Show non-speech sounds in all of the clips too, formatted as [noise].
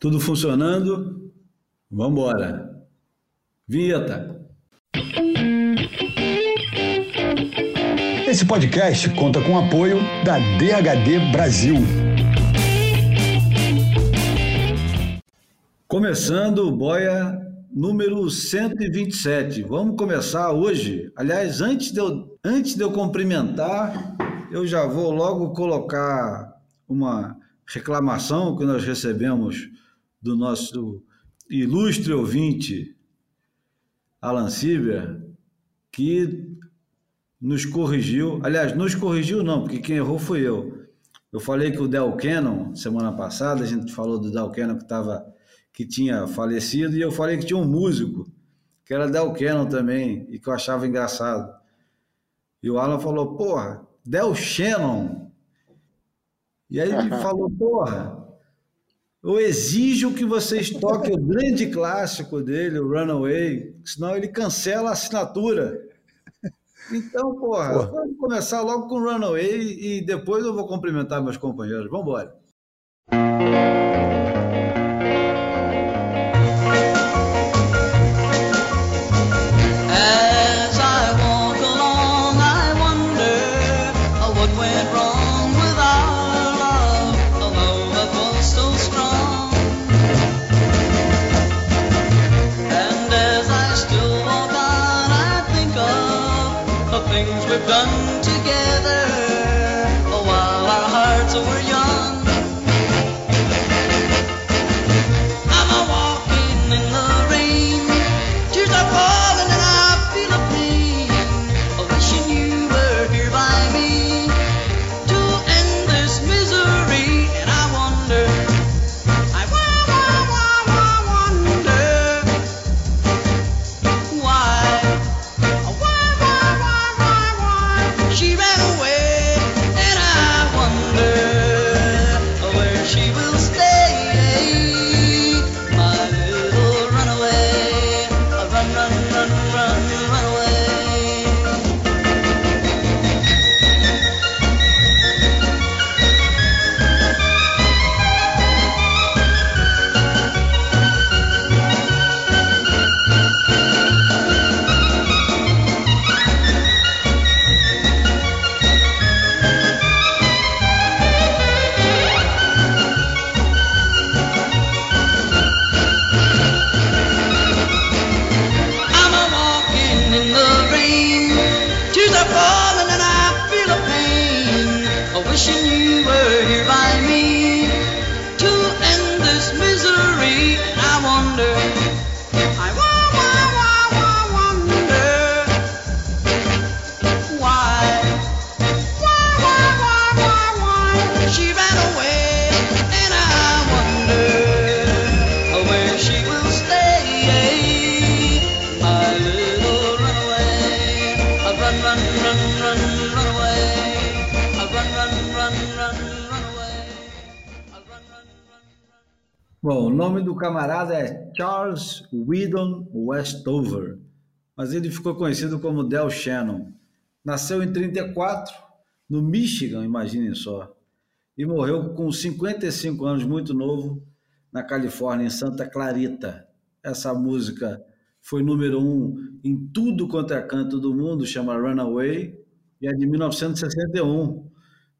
Tudo funcionando? Vamos embora. Vinheta. Esse podcast conta com o apoio da DHD Brasil. Começando o Boia número 127. Vamos começar hoje. Aliás, antes de eu, antes de eu cumprimentar, eu já vou logo colocar uma reclamação que nós recebemos do nosso ilustre ouvinte, Alan Sieber, que nos corrigiu. Aliás, nos corrigiu não, porque quem errou foi eu. Eu falei que o Del Cannon, semana passada, a gente falou do Del Cannon que, tava, que tinha falecido, e eu falei que tinha um músico, que era Del Cannon também, e que eu achava engraçado. E o Alan falou, porra, Del Shannon. E aí ele [laughs] falou, porra, eu exijo que vocês toquem o grande clássico dele, o Runaway, senão ele cancela a assinatura. Então, porra, porra. vamos começar logo com o Runaway e depois eu vou cumprimentar meus companheiros. Vamos embora. Westover, mas ele ficou conhecido como Del Shannon. Nasceu em 34, no Michigan, imaginem só, e morreu com 55 anos, muito novo, na Califórnia, em Santa Clarita. Essa música foi número um em tudo quanto é canto do mundo, chama Runaway, e é de 1961.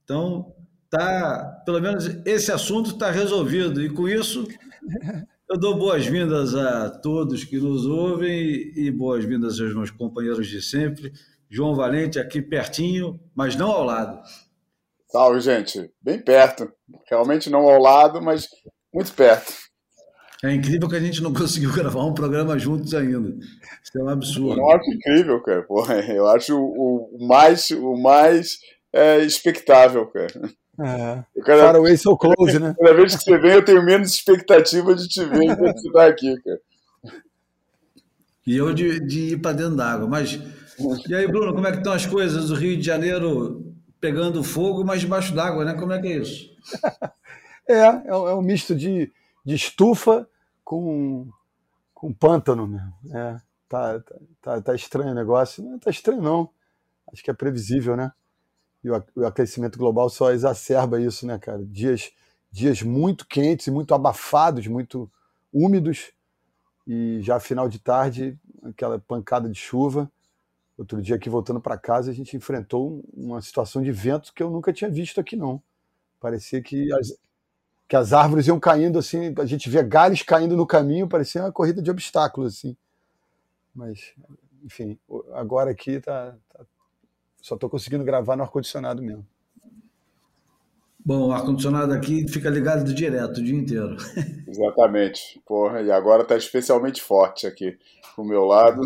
Então, tá, pelo menos esse assunto está resolvido. E com isso, eu dou boas-vindas a todos que nos ouvem e boas-vindas aos meus companheiros de sempre. João Valente aqui pertinho, mas não ao lado. Salve, gente. Bem perto. Realmente não ao lado, mas muito perto. É incrível que a gente não [laughs] conseguiu gravar um programa juntos ainda. Isso é um absurdo. Eu acho incrível, cara. Porra, eu acho o, mais, o mais é, expectável, cara. É. Cara, Far away so close, né? [laughs] Cada vez que você vem, eu tenho menos expectativa de te ver enquanto você está aqui, cara. E eu de, de ir para dentro d'água. Mas. E aí, Bruno, como é que estão as coisas do Rio de Janeiro pegando fogo, mas debaixo d'água, né? Como é que é isso? é, é um, é um misto de, de estufa com, com pântano mesmo. É, tá, tá, tá estranho o negócio. Não tá estranho, não. Acho que é previsível, né? E o aquecimento global só exacerba isso, né, cara? Dias dias muito quentes e muito abafados, muito úmidos, e já final de tarde, aquela pancada de chuva. Outro dia aqui voltando para casa, a gente enfrentou uma situação de vento que eu nunca tinha visto aqui não. Parecia que as, que as árvores iam caindo assim, a gente via galhos caindo no caminho, parecia uma corrida de obstáculos assim. Mas, enfim, agora aqui tá, tá só estou conseguindo gravar no ar condicionado mesmo. Bom, o ar-condicionado aqui fica ligado direto o dia inteiro. [laughs] Exatamente. Porra, e agora está especialmente forte aqui pro meu lado.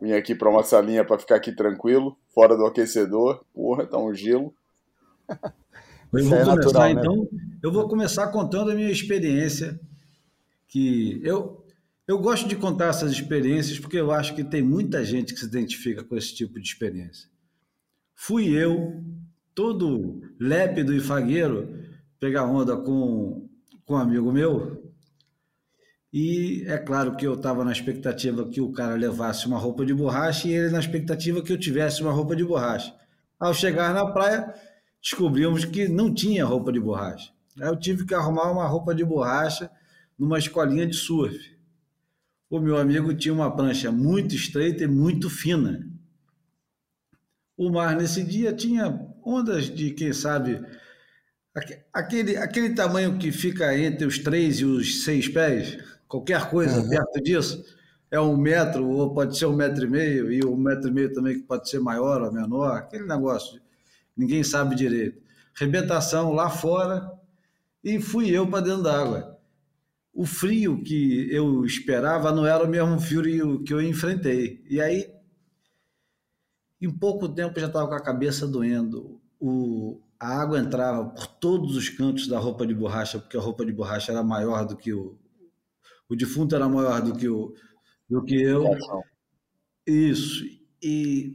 Vim aqui para uma salinha para ficar aqui tranquilo, fora do aquecedor. Porra, tá um gelo. Eu vou é começar, natural, né? então. Eu vou começar contando a minha experiência. Que eu, eu gosto de contar essas experiências porque eu acho que tem muita gente que se identifica com esse tipo de experiência. Fui eu todo lépido e fagueiro pegar onda com, com um amigo meu. E é claro que eu estava na expectativa que o cara levasse uma roupa de borracha e ele na expectativa que eu tivesse uma roupa de borracha. Ao chegar na praia, descobrimos que não tinha roupa de borracha. Aí eu tive que arrumar uma roupa de borracha numa escolinha de surf. O meu amigo tinha uma prancha muito estreita e muito fina. O mar nesse dia tinha ondas de, quem sabe, aquele, aquele tamanho que fica entre os três e os seis pés, qualquer coisa uhum. perto disso, é um metro, ou pode ser um metro e meio, e um metro e meio também que pode ser maior ou menor, aquele negócio, ninguém sabe direito. Rebentação lá fora, e fui eu para dentro d'água. O frio que eu esperava não era o mesmo frio que eu enfrentei. E aí em pouco tempo já estava com a cabeça doendo. O, a água entrava por todos os cantos da roupa de borracha, porque a roupa de borracha era maior do que o. O defunto era maior do que, o, do que eu. Isso. E,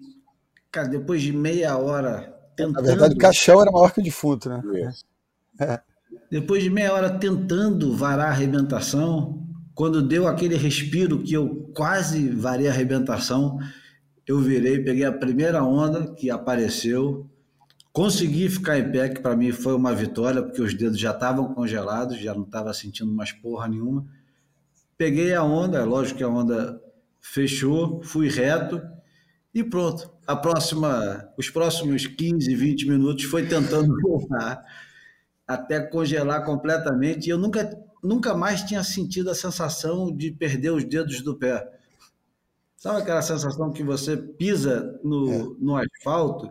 cara, depois de meia hora tentando. Na verdade, o caixão era maior que o defunto, né? É. Depois de meia hora tentando varar a arrebentação, quando deu aquele respiro que eu quase varei a arrebentação, eu virei, peguei a primeira onda que apareceu, consegui ficar em pé, que para mim foi uma vitória, porque os dedos já estavam congelados, já não estava sentindo mais porra nenhuma. Peguei a onda, é lógico que a onda fechou, fui reto e pronto. A próxima, os próximos 15, 20 minutos foi tentando [laughs] voltar até congelar completamente. E eu nunca, nunca mais tinha sentido a sensação de perder os dedos do pé. Sabe aquela sensação que você pisa no, é. no asfalto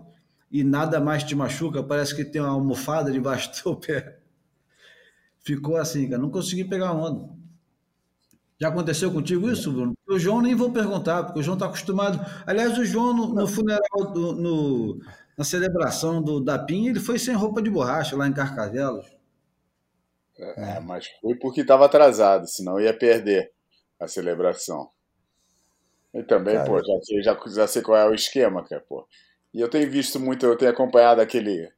e nada mais te machuca? Parece que tem uma almofada debaixo do [laughs] teu pé. Ficou assim, cara. Não consegui pegar onda. Já aconteceu contigo isso, Bruno? O João nem vou perguntar, porque o João está acostumado. Aliás, o João, no, no funeral, do, no, na celebração do, da PIN, ele foi sem roupa de borracha lá em Carcavelos. É, mas foi porque estava atrasado, senão ia perder a celebração. E também, cara, pô, já sei, já, já sei qual é o esquema, cara, pô. E eu tenho visto muito, eu tenho acompanhado aquele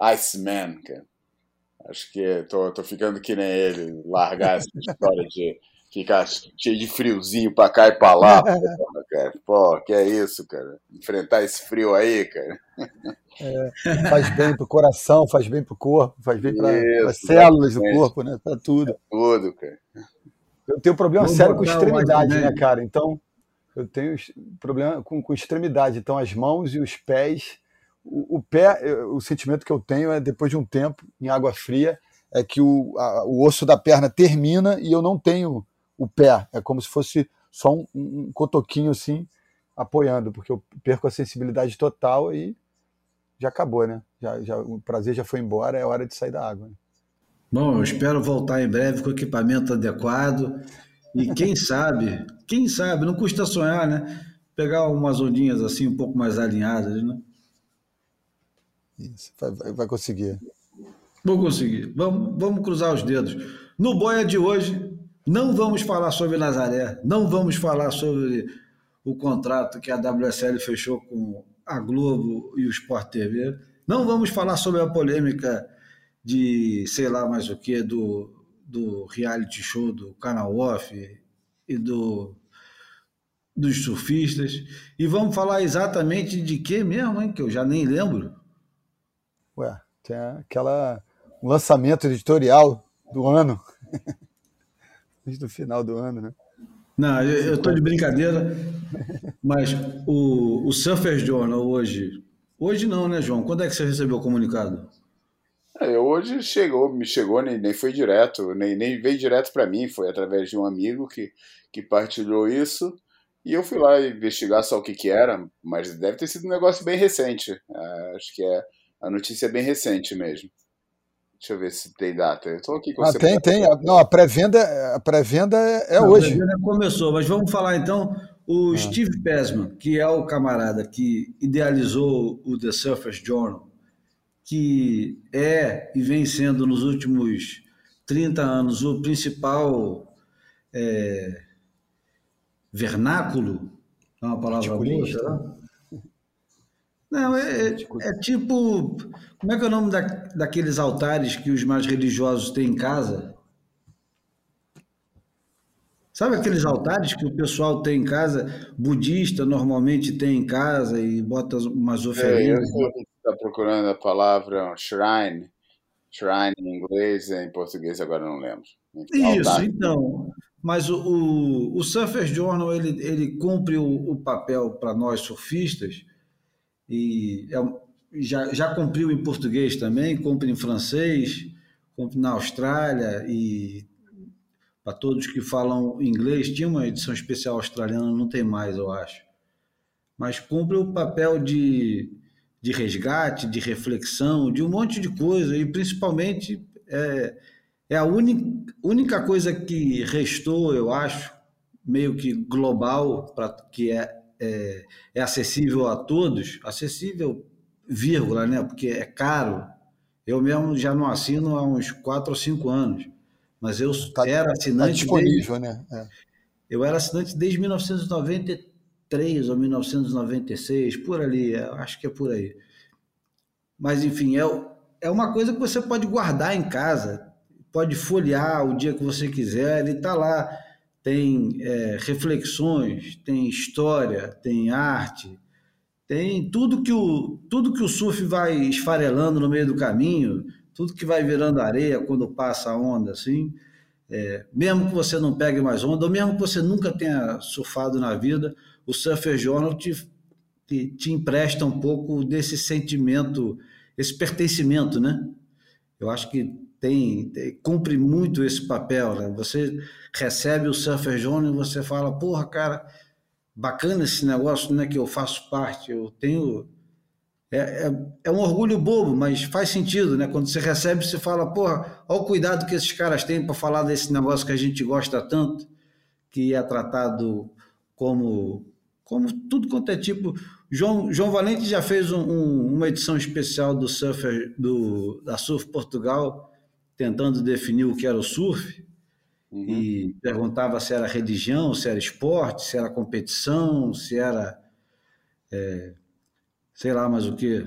Iceman, cara. Acho que tô, tô ficando que nem ele, largar essa história de ficar cheio de friozinho pra cá e pra lá, pô, cara. Pô, que é isso, cara? Enfrentar esse frio aí, cara. É, faz bem pro coração, faz bem pro corpo, faz bem para as células do corpo, né? Pra tudo. Pra tudo, cara. Eu tenho um problema Vamos sério com extremidade, né, cara? Então, eu tenho problema com, com extremidade. Então, as mãos e os pés. O, o, pé, o sentimento que eu tenho é depois de um tempo em água fria, é que o, a, o osso da perna termina e eu não tenho o pé. É como se fosse só um, um cotoquinho assim apoiando, porque eu perco a sensibilidade total e já acabou, né? Já, já, o prazer já foi embora, é hora de sair da água. Né? Bom, eu espero voltar em breve com equipamento adequado e quem sabe, quem sabe, não custa sonhar, né? Pegar umas ondinhas assim um pouco mais alinhadas, né? Isso, vai, vai conseguir. Vou conseguir. Vamos, vamos cruzar os dedos. No Boia de hoje, não vamos falar sobre Nazaré, não vamos falar sobre o contrato que a WSL fechou com a Globo e o Sport TV. Não vamos falar sobre a polêmica de sei lá mais o que, do, do reality show do canal Off e do dos surfistas. E vamos falar exatamente de que mesmo, hein? Que eu já nem lembro. Ué, tem aquela lançamento editorial do ano. [laughs] do final do ano, né? Não, eu estou de brincadeira, mas o, o Surfer Journal hoje. Hoje não, né, João? Quando é que você recebeu o comunicado? É, hoje chegou, me chegou, nem, nem foi direto, nem, nem veio direto para mim, foi através de um amigo que, que partilhou isso. E eu fui lá investigar só o que, que era, mas deve ter sido um negócio bem recente. É, acho que é a notícia é bem recente mesmo. Deixa eu ver se tem data. Eu tô aqui com ah, você. Tem, tem. Não, a pré-venda a pré-venda é Não, hoje. A pré-venda começou, mas vamos falar então. O ah. Steve Pesman, que é o camarada que idealizou o The Surface Journal, que é e vem sendo nos últimos 30 anos o principal é, vernáculo, é uma palavra boa, será? Não, é, é, é, tipo. Como é que é o nome da, daqueles altares que os mais religiosos têm em casa? Sabe aqueles altares que o pessoal tem em casa, budista normalmente tem em casa e bota umas oferendas? É, estou procurando a palavra shrine. Shrine em inglês, em português agora não lembro. Isso, altar. então. Mas o, o, o Surfer Journal ele, ele cumpre o, o papel para nós surfistas e é, já, já cumpriu em português também, cumpre em francês, cumpre na Austrália e para todos que falam inglês, tinha uma edição especial australiana, não tem mais, eu acho. Mas cumpre o papel de, de resgate, de reflexão, de um monte de coisa, e principalmente é, é a única, única coisa que restou, eu acho, meio que global, pra, que é é, é acessível a todos, acessível, vírgula, né? Porque é caro. Eu mesmo já não assino há uns 4 ou 5 anos, mas eu tá, era tá assinante. Tá disponível, desde, né? É. Eu era assinante desde 1993 ou 1996, por ali, é, acho que é por aí. Mas, enfim, é, é uma coisa que você pode guardar em casa, pode folhear o dia que você quiser, ele está lá tem é, reflexões, tem história, tem arte, tem tudo que, o, tudo que o surf vai esfarelando no meio do caminho, tudo que vai virando areia quando passa a onda, assim. É, mesmo que você não pegue mais onda, ou mesmo que você nunca tenha surfado na vida, o Surfer Journal te, te, te empresta um pouco desse sentimento, esse pertencimento, né? Eu acho que tem, tem, cumpre muito esse papel. Né? Você recebe o Surfer Journal e você fala, porra, cara, bacana esse negócio, né? Que eu faço parte, eu tenho. É, é, é, um orgulho bobo, mas faz sentido, né? Quando você recebe, você fala, porra, olha o cuidado que esses caras têm para falar desse negócio que a gente gosta tanto, que é tratado como, como tudo quanto é tipo. João, João Valente já fez um, um, uma edição especial do Surfer, do, da Surf Portugal, tentando definir o que era o surf uhum. e perguntava se era religião, se era esporte, se era competição, se era é, sei lá mais o que.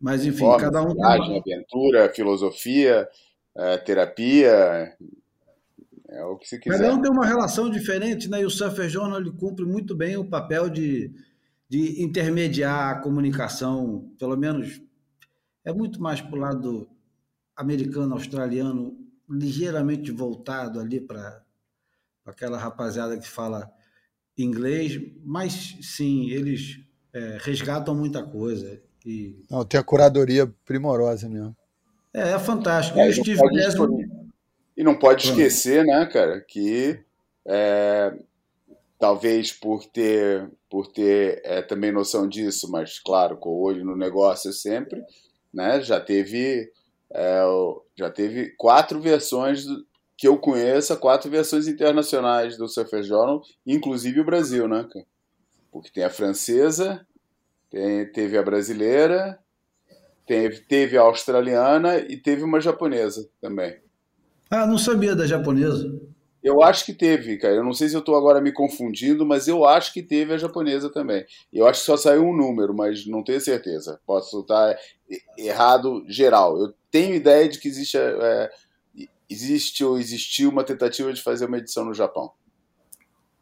Mas enfim, Forma, cada um. Viagem, aventura, filosofia, é, terapia. É o que se quiser. Cada um tem uma relação diferente, né? E o Surfer Journal ele cumpre muito bem o papel de, de intermediar a comunicação, pelo menos é muito mais para o lado americano, australiano, ligeiramente voltado ali para aquela rapaziada que fala inglês, mas sim, eles é, resgatam muita coisa. E... Não, tem a curadoria primorosa mesmo. É, é fantástico. É, e, Steve e não pode esquecer, né, cara, que é, talvez por ter, por ter é, também noção disso, mas claro, com o olho no negócio sempre, né, já teve é, já teve quatro versões do, que eu conheça, quatro versões internacionais do Surfer Journal, inclusive o Brasil, né? Porque tem a francesa, tem, teve a brasileira, teve, teve a australiana e teve uma japonesa também. Ah, não sabia da japonesa. Eu acho que teve, cara. Eu não sei se eu estou agora me confundindo, mas eu acho que teve a japonesa também. Eu acho que só saiu um número, mas não tenho certeza. Posso estar errado geral. Eu tenho ideia de que existe, é, existe ou existiu uma tentativa de fazer uma edição no Japão.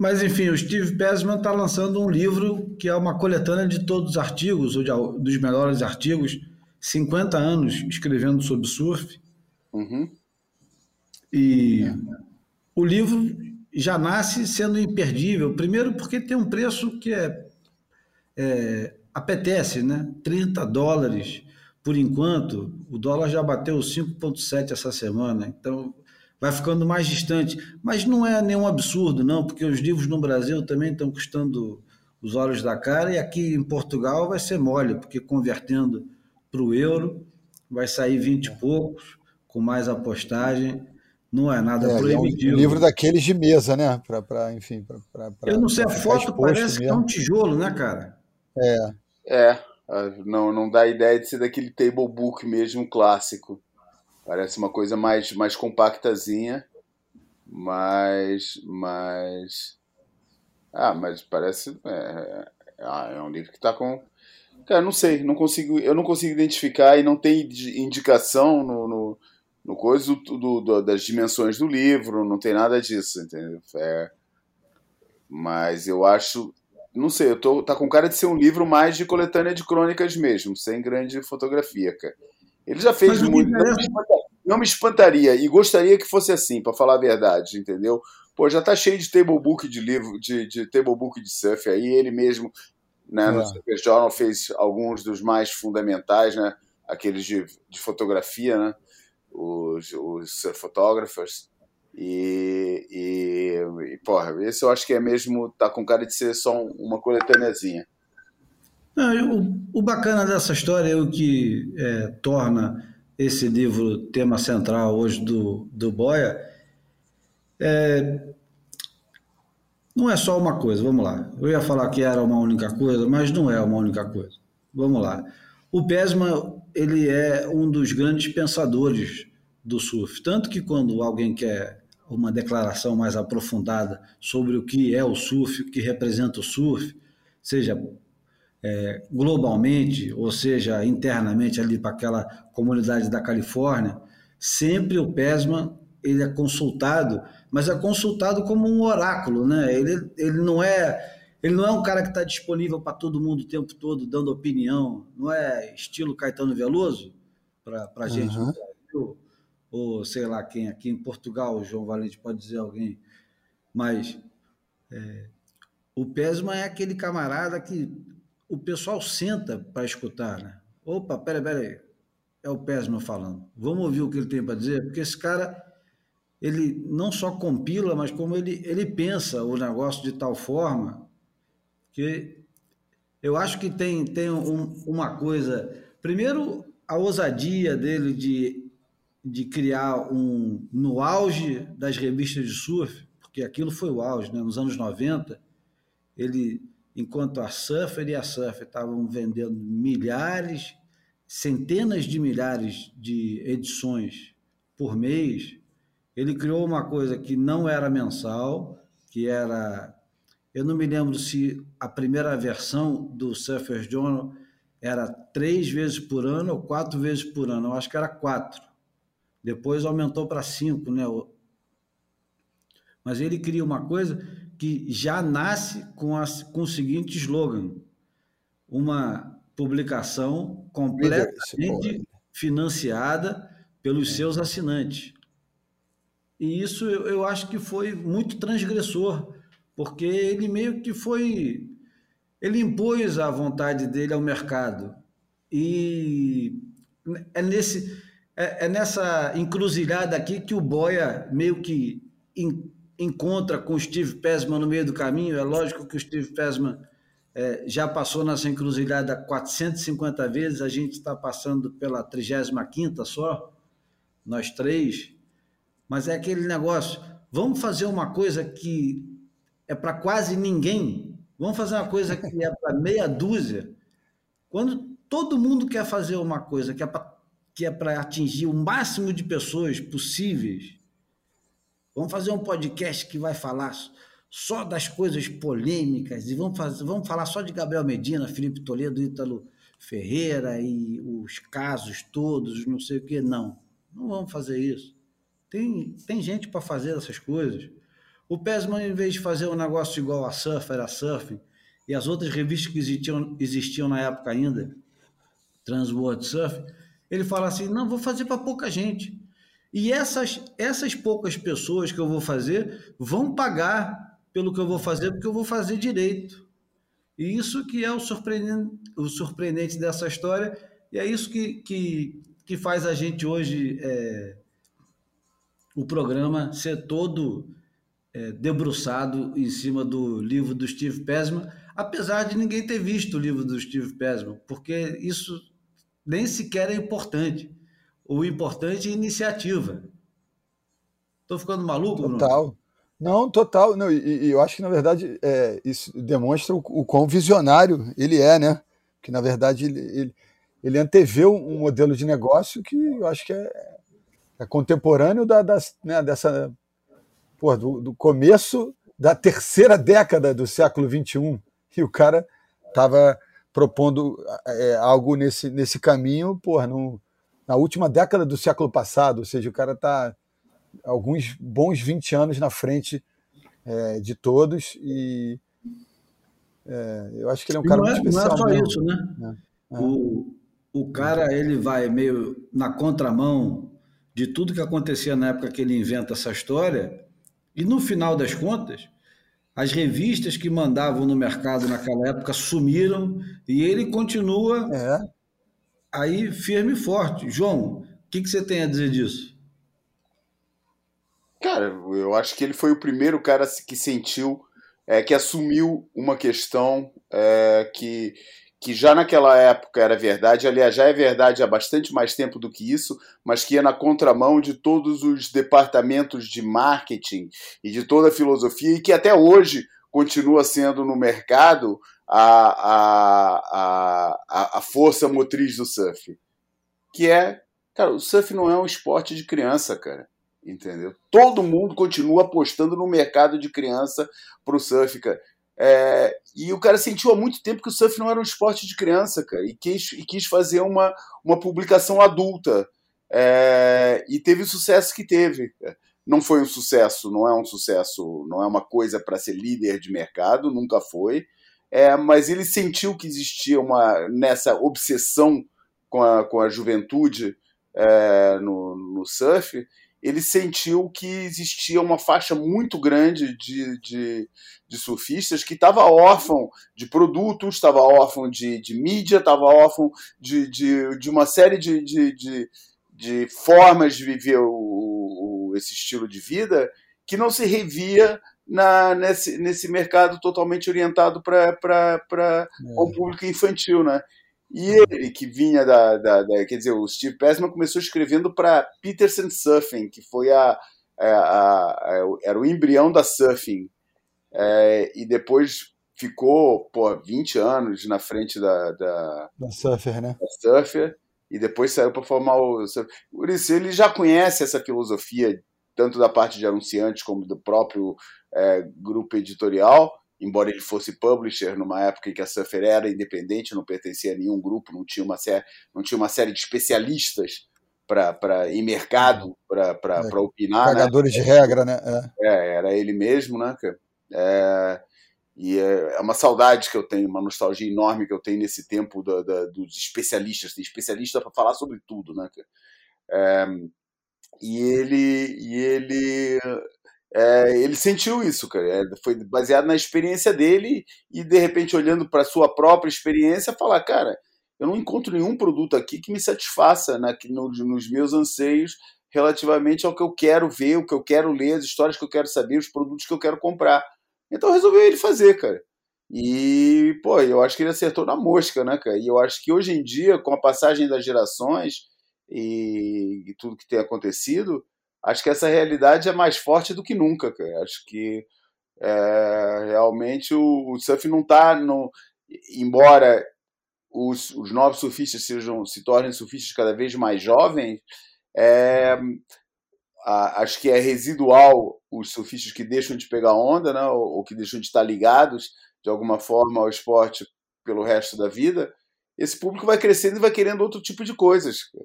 Mas enfim, o Steve Pesman está lançando um livro que é uma coletânea de todos os artigos, ou de, dos melhores artigos, 50 anos escrevendo sobre surf Uhum. E o livro já nasce sendo imperdível. Primeiro, porque tem um preço que é, é apetece, né? 30 dólares por enquanto. O dólar já bateu 5,7 essa semana, então vai ficando mais distante. Mas não é nenhum absurdo, não, porque os livros no Brasil também estão custando os olhos da cara, e aqui em Portugal vai ser mole, porque convertendo para o euro vai sair 20 e poucos, com mais apostagem. Não é nada é, proibitivo. É um livro daqueles de mesa, né? Pra, pra, enfim, pra, pra, pra Eu não sei, a foto parece mesmo. que é um tijolo, né, cara? É. É, não, não dá ideia de ser daquele table book mesmo clássico. Parece uma coisa mais, mais compactazinha, mas. mas. Ah, mas parece. É, é, é um livro que está com. Cara, não sei, não consigo, eu não consigo identificar e não tem indicação no, no, no coisa do, do, do, das dimensões do livro, não tem nada disso, entendeu? É, mas eu acho, não sei, eu tô, tá com cara de ser um livro mais de coletânea de crônicas mesmo, sem grande fotografia, cara. Ele já fez muito. Não me, não me, espantaria e gostaria que fosse assim, para falar a verdade, entendeu? Pô, já tá cheio de table book de livro, de, de table book de surf aí, ele mesmo, né, é. no Super Journal fez alguns dos mais fundamentais, né, aqueles de, de fotografia, né, os, os surf photographers. E, e, e, porra, esse eu acho que é mesmo, tá com cara de ser só uma coletâneazinha. O, o, bacana dessa história é o que é, torna esse livro tema central hoje do, do Boia. É, não é só uma coisa, vamos lá. Eu ia falar que era uma única coisa, mas não é uma única coisa. Vamos lá. O Pesma, ele é um dos grandes pensadores do surf. Tanto que quando alguém quer uma declaração mais aprofundada sobre o que é o surf, o que representa o surf, seja é, globalmente, ou seja internamente ali para aquela comunidade da Califórnia, sempre o PESMA ele é consultado, mas é consultado como um oráculo, né? Ele, ele não é ele não é um cara que está disponível para todo mundo o tempo todo dando opinião, não é estilo Caetano Veloso para a gente uhum. Brasil ou sei lá quem aqui em Portugal, o João Valente pode dizer alguém, mas é, o Pesma é aquele camarada que o pessoal senta para escutar, né? Opa, peraí, peraí, é o Pesma falando. Vamos ouvir o que ele tem para dizer, porque esse cara ele não só compila, mas como ele, ele pensa o negócio de tal forma que eu acho que tem, tem um, uma coisa. Primeiro, a ousadia dele de de criar um no auge das revistas de surf, porque aquilo foi o auge, né? nos anos 90, ele enquanto a Surfer e a Surfer estavam vendendo milhares, centenas de milhares de edições por mês, ele criou uma coisa que não era mensal, que era eu não me lembro se a primeira versão do Surfer's Journal era três vezes por ano ou quatro vezes por ano. Eu acho que era quatro. Depois aumentou para cinco, né? Mas ele cria uma coisa que já nasce com, a, com o seguinte slogan: uma publicação completamente financiada pelos seus assinantes. E isso eu, eu acho que foi muito transgressor, porque ele meio que foi. Ele impôs a vontade dele ao mercado. E é nesse é, é nessa encruzilhada aqui que o Boia meio que in, encontra com o Steve Pesman no meio do caminho. É lógico que o Steve Pesman é, já passou nessa encruzilhada 450 vezes, a gente está passando pela 35 só, nós três. Mas é aquele negócio, vamos fazer uma coisa que é para quase ninguém, vamos fazer uma coisa que é para meia dúzia. Quando todo mundo quer fazer uma coisa que é para é atingir o máximo de pessoas possíveis. Vamos fazer um podcast que vai falar só das coisas polêmicas e vamos, fazer, vamos falar só de Gabriel Medina, Felipe Toledo, Ítalo Ferreira e os casos todos, não sei o que. Não, não vamos fazer isso. Tem, tem gente para fazer essas coisas. O Pesman, em vez de fazer um negócio igual a Surf, era Surfing, e as outras revistas que existiam, existiam na época ainda, Transworld Surf, ele fala assim: não, vou fazer para pouca gente. E essas, essas poucas pessoas que eu vou fazer vão pagar pelo que eu vou fazer, porque eu vou fazer direito. E isso que é o surpreendente, o surpreendente dessa história, e é isso que, que, que faz a gente hoje, é, o programa, ser todo é, debruçado em cima do livro do Steve Pesman, apesar de ninguém ter visto o livro do Steve Pesman, porque isso nem sequer é importante. O importante é iniciativa. Estou ficando maluco, Total. Bruno? Não, total. Não, e, e, eu acho que, na verdade, é, isso demonstra o, o quão visionário ele é, né? Que, na verdade, ele, ele, ele anteveu um modelo de negócio que eu acho que é, é contemporâneo da, né, dessa, pô, do, do, começo da terceira década do século XXI. E o cara estava propondo é, algo nesse, nesse caminho, porra, no, na última década do século passado, ou seja, o cara está alguns bons 20 anos na frente é, de todos e é, eu acho que ele é um cara não é, muito especial. Não é só mesmo. isso, né? É, é. O, o cara ele vai meio na contramão de tudo que acontecia na época que ele inventa essa história e no final das contas as revistas que mandavam no mercado naquela época sumiram e ele continua é aí firme e forte. João, o que, que você tem a dizer disso? Cara, eu acho que ele foi o primeiro cara que sentiu, é, que assumiu uma questão é, que, que já naquela época era verdade, aliás, já é verdade há bastante mais tempo do que isso, mas que ia na contramão de todos os departamentos de marketing e de toda a filosofia, e que até hoje continua sendo no mercado a, a, a, força motriz do surf. Que é, cara, o surf não é um esporte de criança, cara. Entendeu? Todo mundo continua apostando no mercado de criança pro surf, cara. É, e o cara sentiu há muito tempo que o surf não era um esporte de criança, cara, e quis, e quis fazer uma, uma publicação adulta. É, e teve o sucesso que teve. Não foi um sucesso, não é um sucesso, não é uma coisa para ser líder de mercado, nunca foi é, mas ele sentiu que existia uma nessa obsessão com a, com a juventude é, no, no surf, ele sentiu que existia uma faixa muito grande de, de, de surfistas que estava órfão de produtos, estava órfão de, de mídia, estava órfão de, de, de uma série de, de, de, de formas de viver o, o, esse estilo de vida que não se revia na, nesse, nesse mercado totalmente orientado para é. o público infantil, né? E ele, que vinha da, da, da, Quer dizer, o Steve Passman começou escrevendo para Peterson Surfing, que foi a, a, a, a, era o embrião da surfing. É, e depois ficou, pô, 20 anos na frente da. Da, da Surfer, né? Da Surfer. E depois saiu para formar o. Por isso, ele já conhece essa filosofia, tanto da parte de anunciantes como do próprio é, grupo editorial, embora ele fosse publisher numa época em que a Surfer era independente, não pertencia a nenhum grupo, não tinha uma série, não tinha uma série de especialistas para em mercado para é, opinar. Cagadores né? de regra, né? É. é. era ele mesmo, né? É, e é, é uma saudade que eu tenho, uma nostalgia enorme que eu tenho nesse tempo da, da, dos especialistas. Tem especialista para falar sobre tudo, né? É, e ele, e ele é, ele sentiu isso, cara. É, foi baseado na experiência dele e, de repente, olhando para a sua própria experiência, falar: cara, eu não encontro nenhum produto aqui que me satisfaça na, no, nos meus anseios relativamente ao que eu quero ver, o que eu quero ler, as histórias que eu quero saber, os produtos que eu quero comprar. Então resolveu ele fazer, cara. E, pô, eu acho que ele acertou na mosca, né, cara? E eu acho que hoje em dia, com a passagem das gerações e, e tudo que tem acontecido, acho que essa realidade é mais forte do que nunca, cara. Acho que é, realmente o, o, surf não está no, embora os, os novos surfistas sejam se tornem surfistas cada vez mais jovens, é, a, acho que é residual os surfistas que deixam de pegar onda, né, ou, ou que deixam de estar ligados de alguma forma ao esporte pelo resto da vida. Esse público vai crescendo e vai querendo outro tipo de coisas. E,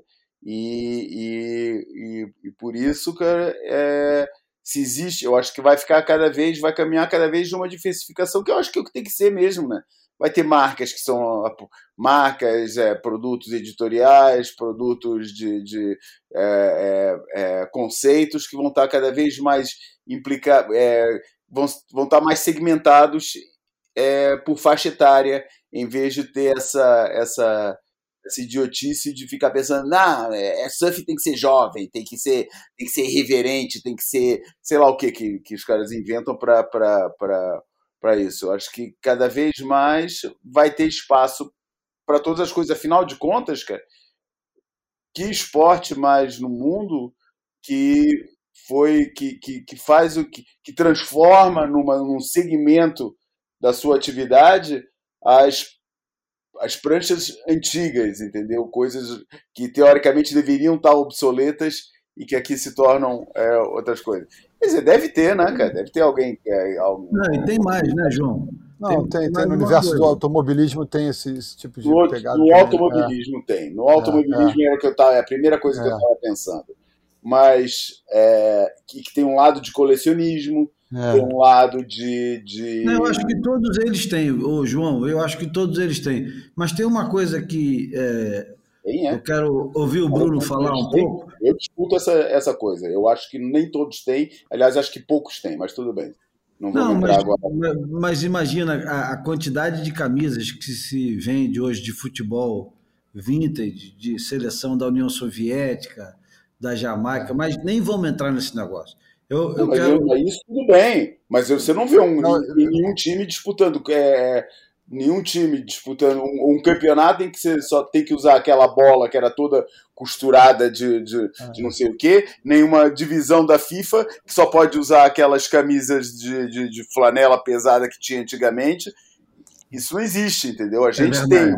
e, e, e por isso, cara, é, se existe, eu acho que vai ficar cada vez, vai caminhar cada vez de uma diversificação, que eu acho que é o que tem que ser mesmo, né? vai ter marcas que são marcas, é, produtos editoriais, produtos de, de é, é, é conceitos que vão estar cada vez mais implicados, é, vão, vão estar mais segmentados é, por faixa etária, em vez de ter essa, essa, essa idiotice de ficar pensando, não, é, surf tem que ser jovem, tem que ser, tem que ser irreverente, tem que ser, sei lá o que que, que os caras inventam para para isso. Eu acho que cada vez mais vai ter espaço para todas as coisas. Afinal de contas, cara, que esporte mais no mundo que foi que, que, que faz o que, que transforma numa, num segmento da sua atividade as as pranchas antigas, entendeu? Coisas que teoricamente deveriam estar obsoletas e que aqui se tornam é, outras coisas. Quer dizer, deve ter, né, cara? Deve ter alguém que é. Algum... Não, e tem mais, né, João? Não, tem, tem, tem no universo coisa. do automobilismo tem esse, esse tipo de no, pegada. No automobilismo é. tem. No automobilismo é, é. era que eu tava, é a primeira coisa que eu estava pensando. Mas é, que, que, tem um lado de colecionismo, é. tem um lado de. de... Não, eu acho que todos eles têm, ô João, eu acho que todos eles têm. Mas tem uma coisa que é, é. Eu quero ouvir o Bruno falar um pouco. Eu discuto essa, essa coisa. Eu acho que nem todos têm. Aliás, acho que poucos têm, mas tudo bem. Não vou Não, mas, agora. Mas imagina a, a, quantidade de camisas que se vende hoje de futebol vintage, de seleção da União Soviética, da Jamaica, mas nem vamos entrar nesse negócio. Eu, não, eu quero... eu, isso tudo bem, mas você não vê um, não, nenhum time disputando é, nenhum time disputando um, um, campeonato em que você só tem que usar aquela bola que era toda costurada de, de, ah. de não sei o que, nenhuma divisão da FIFA que só pode usar aquelas camisas de, de, de flanela pesada que tinha antigamente. Isso não existe, entendeu? A é gente é tem.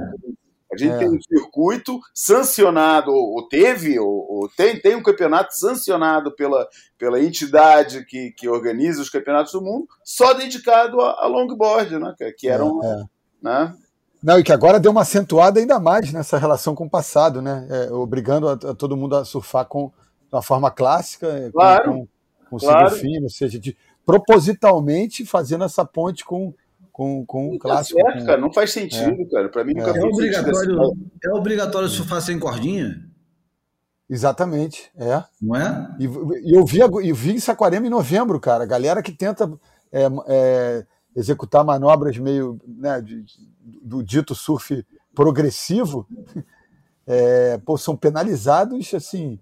A gente é. tem um circuito sancionado, ou teve, ou, ou, tem, tem um campeonato sancionado pela, pela entidade que, que organiza os campeonatos do mundo, só dedicado a, a longboard, né? Que, era um, é, né? Não, e que agora deu uma acentuada ainda mais nessa relação com o passado, né? É, obrigando a, a, todo mundo a surfar com uma forma clássica, é, claro, com, com, com claro. fino, ou seja, de, propositalmente fazendo essa ponte com, com, com o clássico. Certo, com... cara, não faz sentido, é. cara. Para mim nunca é. é obrigatório, é obrigatório surfar sem cordinha? Exatamente, é. Não é? E, e eu, vi, eu vi em Saquarema em novembro, cara. Galera que tenta é, é, executar manobras meio né, de, do dito surf progressivo, [laughs] é, pô, são penalizados assim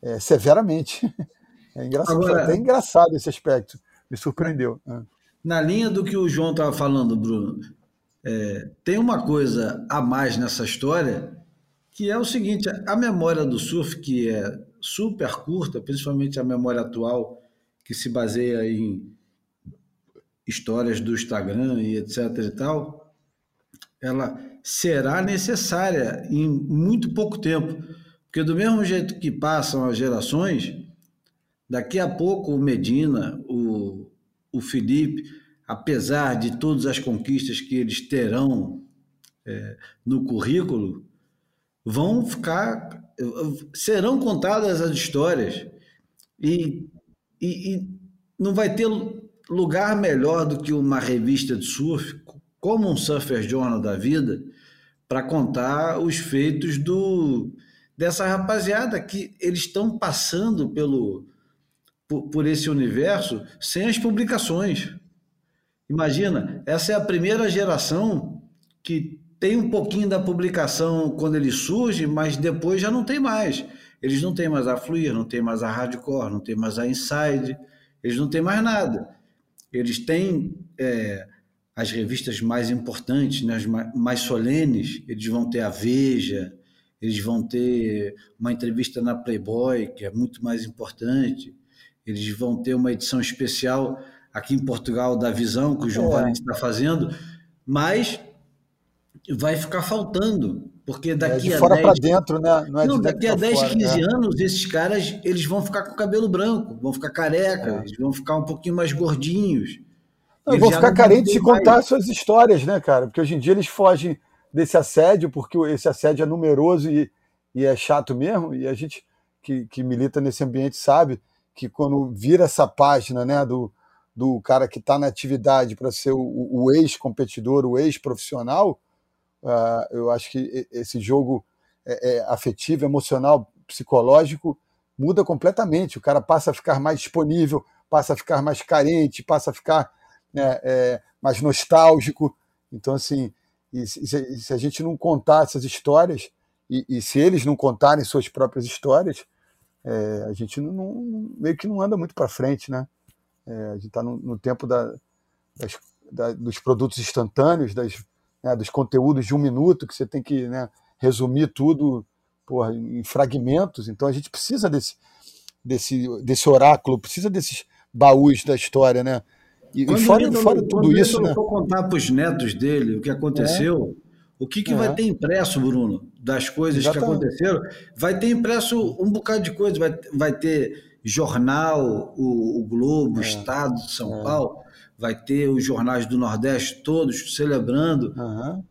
é, severamente. [laughs] É engraçado, Agora, até engraçado esse aspecto. Me surpreendeu. Na linha do que o João estava falando, Bruno, é, tem uma coisa a mais nessa história que é o seguinte: a memória do surf, que é super curta, principalmente a memória atual, que se baseia em histórias do Instagram e etc e tal, ela será necessária em muito pouco tempo, porque do mesmo jeito que passam as gerações, daqui a pouco o Medina, o, o Felipe, apesar de todas as conquistas que eles terão é, no currículo, vão ficar, serão contadas as histórias. E, e, e não vai ter lugar melhor do que uma revista de surf, como um Surfer Journal da vida, para contar os feitos do dessa rapaziada que eles estão passando pelo por, por, esse universo sem as publicações. Imagina, essa é a primeira geração que tem um pouquinho da publicação quando ele surge, mas depois já não tem mais. Eles não têm mais a Fluir, não tem mais a Hardcore, não tem mais a Inside, eles não têm mais nada. Eles têm é, as revistas mais importantes, né, as mais solenes, eles vão ter a Veja, eles vão ter uma entrevista na Playboy, que é muito mais importante, eles vão ter uma edição especial aqui em Portugal da Visão, que o João é. Valente está fazendo, mas vai ficar faltando, porque daqui é de a fora para dentro, né? Não, é não daqui a 10, fora, 15 né? anos, esses caras eles vão ficar com o cabelo branco, vão ficar careca, é. eles vão ficar um pouquinho mais gordinhos. Não, vão ficar carentes de contar mais. suas histórias, né, cara? Porque hoje em dia eles fogem desse assédio, porque esse assédio é numeroso e, e é chato mesmo, e a gente que, que milita nesse ambiente sabe que quando vira essa página né, do, do cara que está na atividade para ser o, o ex-competidor, o ex-profissional, uh, eu acho que esse jogo é, é, afetivo, emocional, psicológico muda completamente. O cara passa a ficar mais disponível, passa a ficar mais carente, passa a ficar né, é, mais nostálgico. Então, assim, e se, se, a gente não contar essas histórias, e, e, se eles não contarem suas próprias histórias, é, a gente não, não, meio que não anda muito para frente, né? É, a gente está no, no, tempo da, das, da, dos produtos instantâneos, das, né, dos conteúdos de um minuto, que você tem que né, resumir tudo porra, em fragmentos. Então a gente precisa desse, desse, desse oráculo, precisa desses baús da história, né? E, quando fora, fora tudo isso, né? for contar para os netos dele o que aconteceu, é. O que, que é. vai ter impresso, Bruno, das coisas Exatamente. que aconteceram? Vai ter impresso um bocado de coisa, vai, vai ter jornal, o, o Globo, o é. Estado de São é. Paulo, vai ter os jornais do Nordeste todos celebrando. Uhum.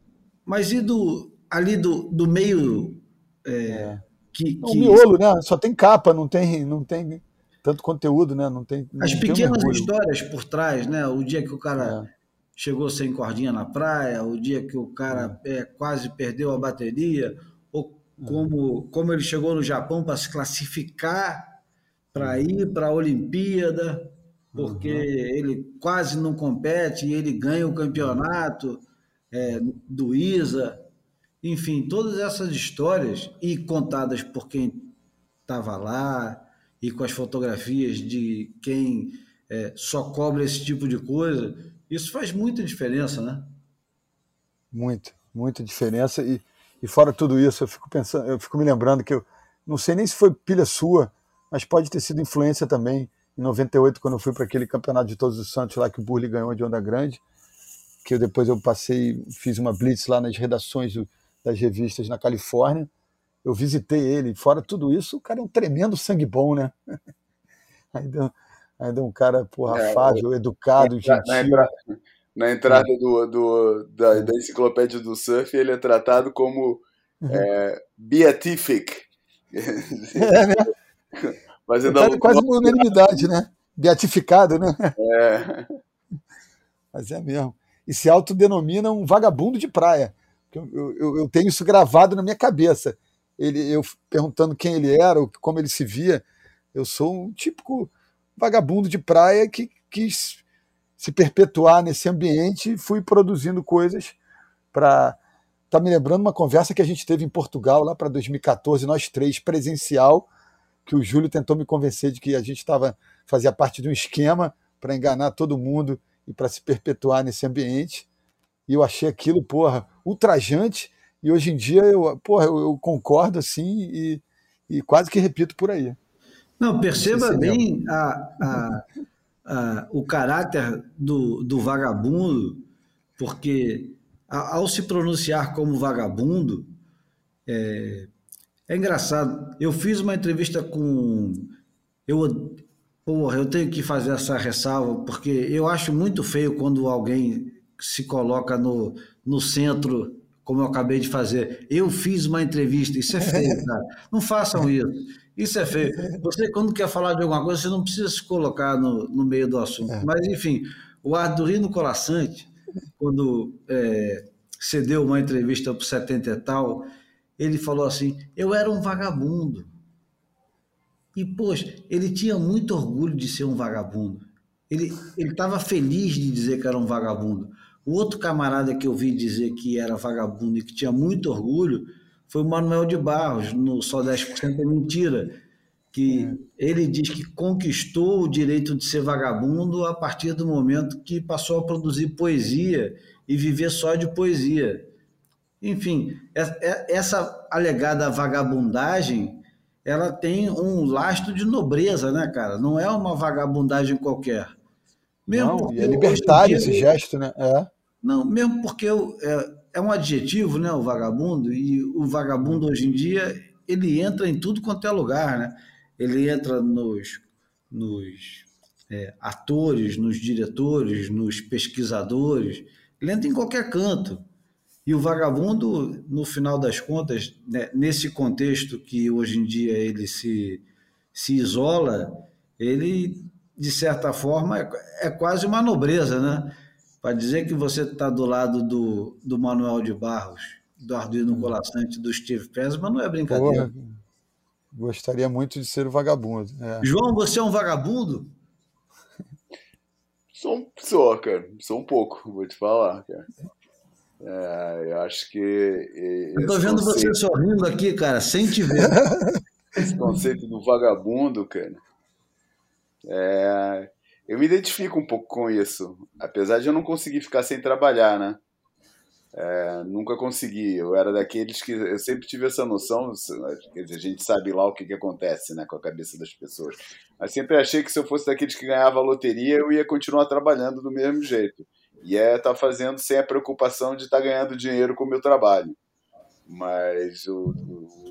Mas e do, ali do, do meio. É, é. que, que... O miolo, né? Só tem capa, não tem, não tem tanto conteúdo, né? Não tem. As não pequenas tem histórias por trás, né? O dia que o cara é. Chegou sem cordinha na praia, o dia que o cara é. é quase perdeu a bateria, ou como, como ele chegou no Japão para se classificar para uhum. ir para a Olimpíada, porque uhum. ele quase não compete e ele ganha o campeonato é, do ISA. Enfim, todas essas histórias, e contadas por quem estava lá, e com as fotografias de quem é, só cobra esse tipo de coisa, isso faz muita diferença, né? Muito, muita diferença. E, e fora tudo isso, eu fico pensando, eu fico me lembrando que eu não sei nem se foi pilha sua, mas pode ter sido influência também. Em 98, quando eu fui para aquele campeonato de Todos os Santos lá que o Burley ganhou de Onda Grande, que eu, depois eu passei, fiz uma blitz lá nas redações do, das revistas na Califórnia eu visitei ele. Fora tudo isso, o cara é um tremendo sangue bom, né? [laughs] ainda, ainda um cara porra, é, afável, educado, na, gentil. Na entrada, na entrada é. do, do, da, é. da, enciclopédia do surf, ele é tratado como uhum. é, beatific. [laughs] É, né? Ainda é quase uma unanimidade, né? Beatificado, né? É. Mas é mesmo. E se autodenomina um vagabundo de praia. Eu, eu, eu, tenho isso gravado na minha cabeça ele, eu perguntando quem ele era, como ele se via. Eu sou um típico vagabundo de praia que quis se perpetuar nesse ambiente e fui produzindo coisas para. Tá me lembrando uma conversa que a gente teve em Portugal lá para 2014, nós três, presencial, que o Júlio tentou me convencer de que a gente estava fazia parte de um esquema para enganar todo mundo e para se perpetuar nesse ambiente. E eu achei aquilo, porra, ultrajante e hoje em dia eu, porra, eu, eu concordo assim e, e quase que repito por aí. Não, perceba Não bem a, a, a, o caráter do, do vagabundo, porque ao se pronunciar como vagabundo, é, é engraçado. Eu fiz uma entrevista com. Eu, porra, eu tenho que fazer essa ressalva, porque eu acho muito feio quando alguém se coloca no, no centro como eu acabei de fazer. Eu fiz uma entrevista, isso é feio, [laughs] cara. Não façam isso. Isso é feio. Você, quando quer falar de alguma coisa, você não precisa se colocar no, no meio do assunto. É. Mas, enfim, o Ardurino Colassante, quando é, cedeu uma entrevista para o 70 e tal, ele falou assim: Eu era um vagabundo. E, poxa, ele tinha muito orgulho de ser um vagabundo. Ele estava feliz de dizer que era um vagabundo. O outro camarada que eu vi dizer que era vagabundo e que tinha muito orgulho foi o Manuel de Barros, no Só 10% é Mentira, que é. ele diz que conquistou o direito de ser vagabundo a partir do momento que passou a produzir poesia e viver só de poesia. Enfim, é, é, essa alegada vagabundagem, ela tem um lastro de nobreza, né, cara? Não é uma vagabundagem qualquer. Mesmo Não, e é libertário esse gesto, né? É. Não, mesmo porque eu, é, é um adjetivo, né, o vagabundo, e o vagabundo hoje em dia, ele entra em tudo quanto é lugar, né? Ele entra nos, nos é, atores, nos diretores, nos pesquisadores, ele entra em qualquer canto. E o vagabundo, no final das contas, né, nesse contexto que hoje em dia ele se, se isola, ele de certa forma, é, é quase uma nobreza, né? Para dizer que você está do lado do, do Manuel de Barros, do Arduino hum. Colassante, do Steve Pressman, não é brincadeira. Porra, gostaria muito de ser o vagabundo. É. João, você é um vagabundo? [laughs] Sou, sou, cara. Sou um pouco, vou te falar, cara. É, eu acho que. Eu tô vendo conceito, você sorrindo aqui, cara, sem te ver. [laughs] esse conceito do vagabundo, cara. É, eu me identifico um pouco com isso. Apesar de eu não conseguir ficar sem trabalhar, né? É, nunca consegui. Eu era daqueles que eu sempre tive essa noção. Quer dizer, a gente sabe lá o que, que acontece né, com a cabeça das pessoas. Mas sempre achei que se eu fosse daqueles que ganhava loteria, eu ia continuar trabalhando do mesmo jeito. E é estar tá fazendo sem a preocupação de estar tá ganhando dinheiro com o meu trabalho. Mas o, o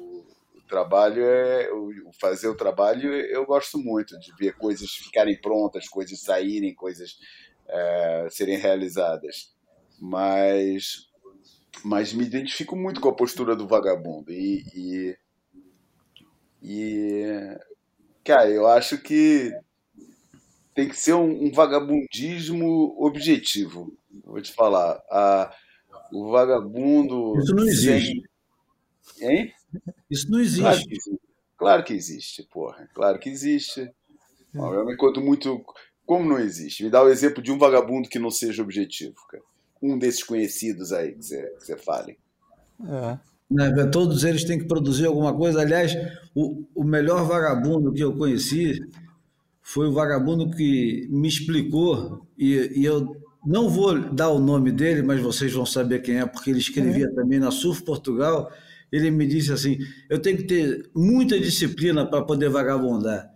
trabalho é. O, fazer o trabalho eu gosto muito, de ver coisas ficarem prontas, coisas saírem, coisas é, serem realizadas. Mas mas me identifico muito com a postura do vagabundo. E, e, e cara, eu acho que tem que ser um, um vagabundismo objetivo. Vou te falar. A, o vagabundo. Isso não existe. Sem... Hein? Isso não existe. Claro que existe, claro que existe porra. Claro que existe. Eu me encontro muito. Como não existe? Me dá o exemplo de um vagabundo que não seja objetivo, cara um desses conhecidos aí que você, que você fale. É. Né, todos eles têm que produzir alguma coisa. Aliás, o, o melhor vagabundo que eu conheci foi o vagabundo que me explicou, e, e, eu não vou dar o nome dele, mas vocês vão saber quem é, porque ele escrevia é. também na Surf Portugal. Ele me disse assim: eu tenho que ter muita disciplina para poder vagabundar.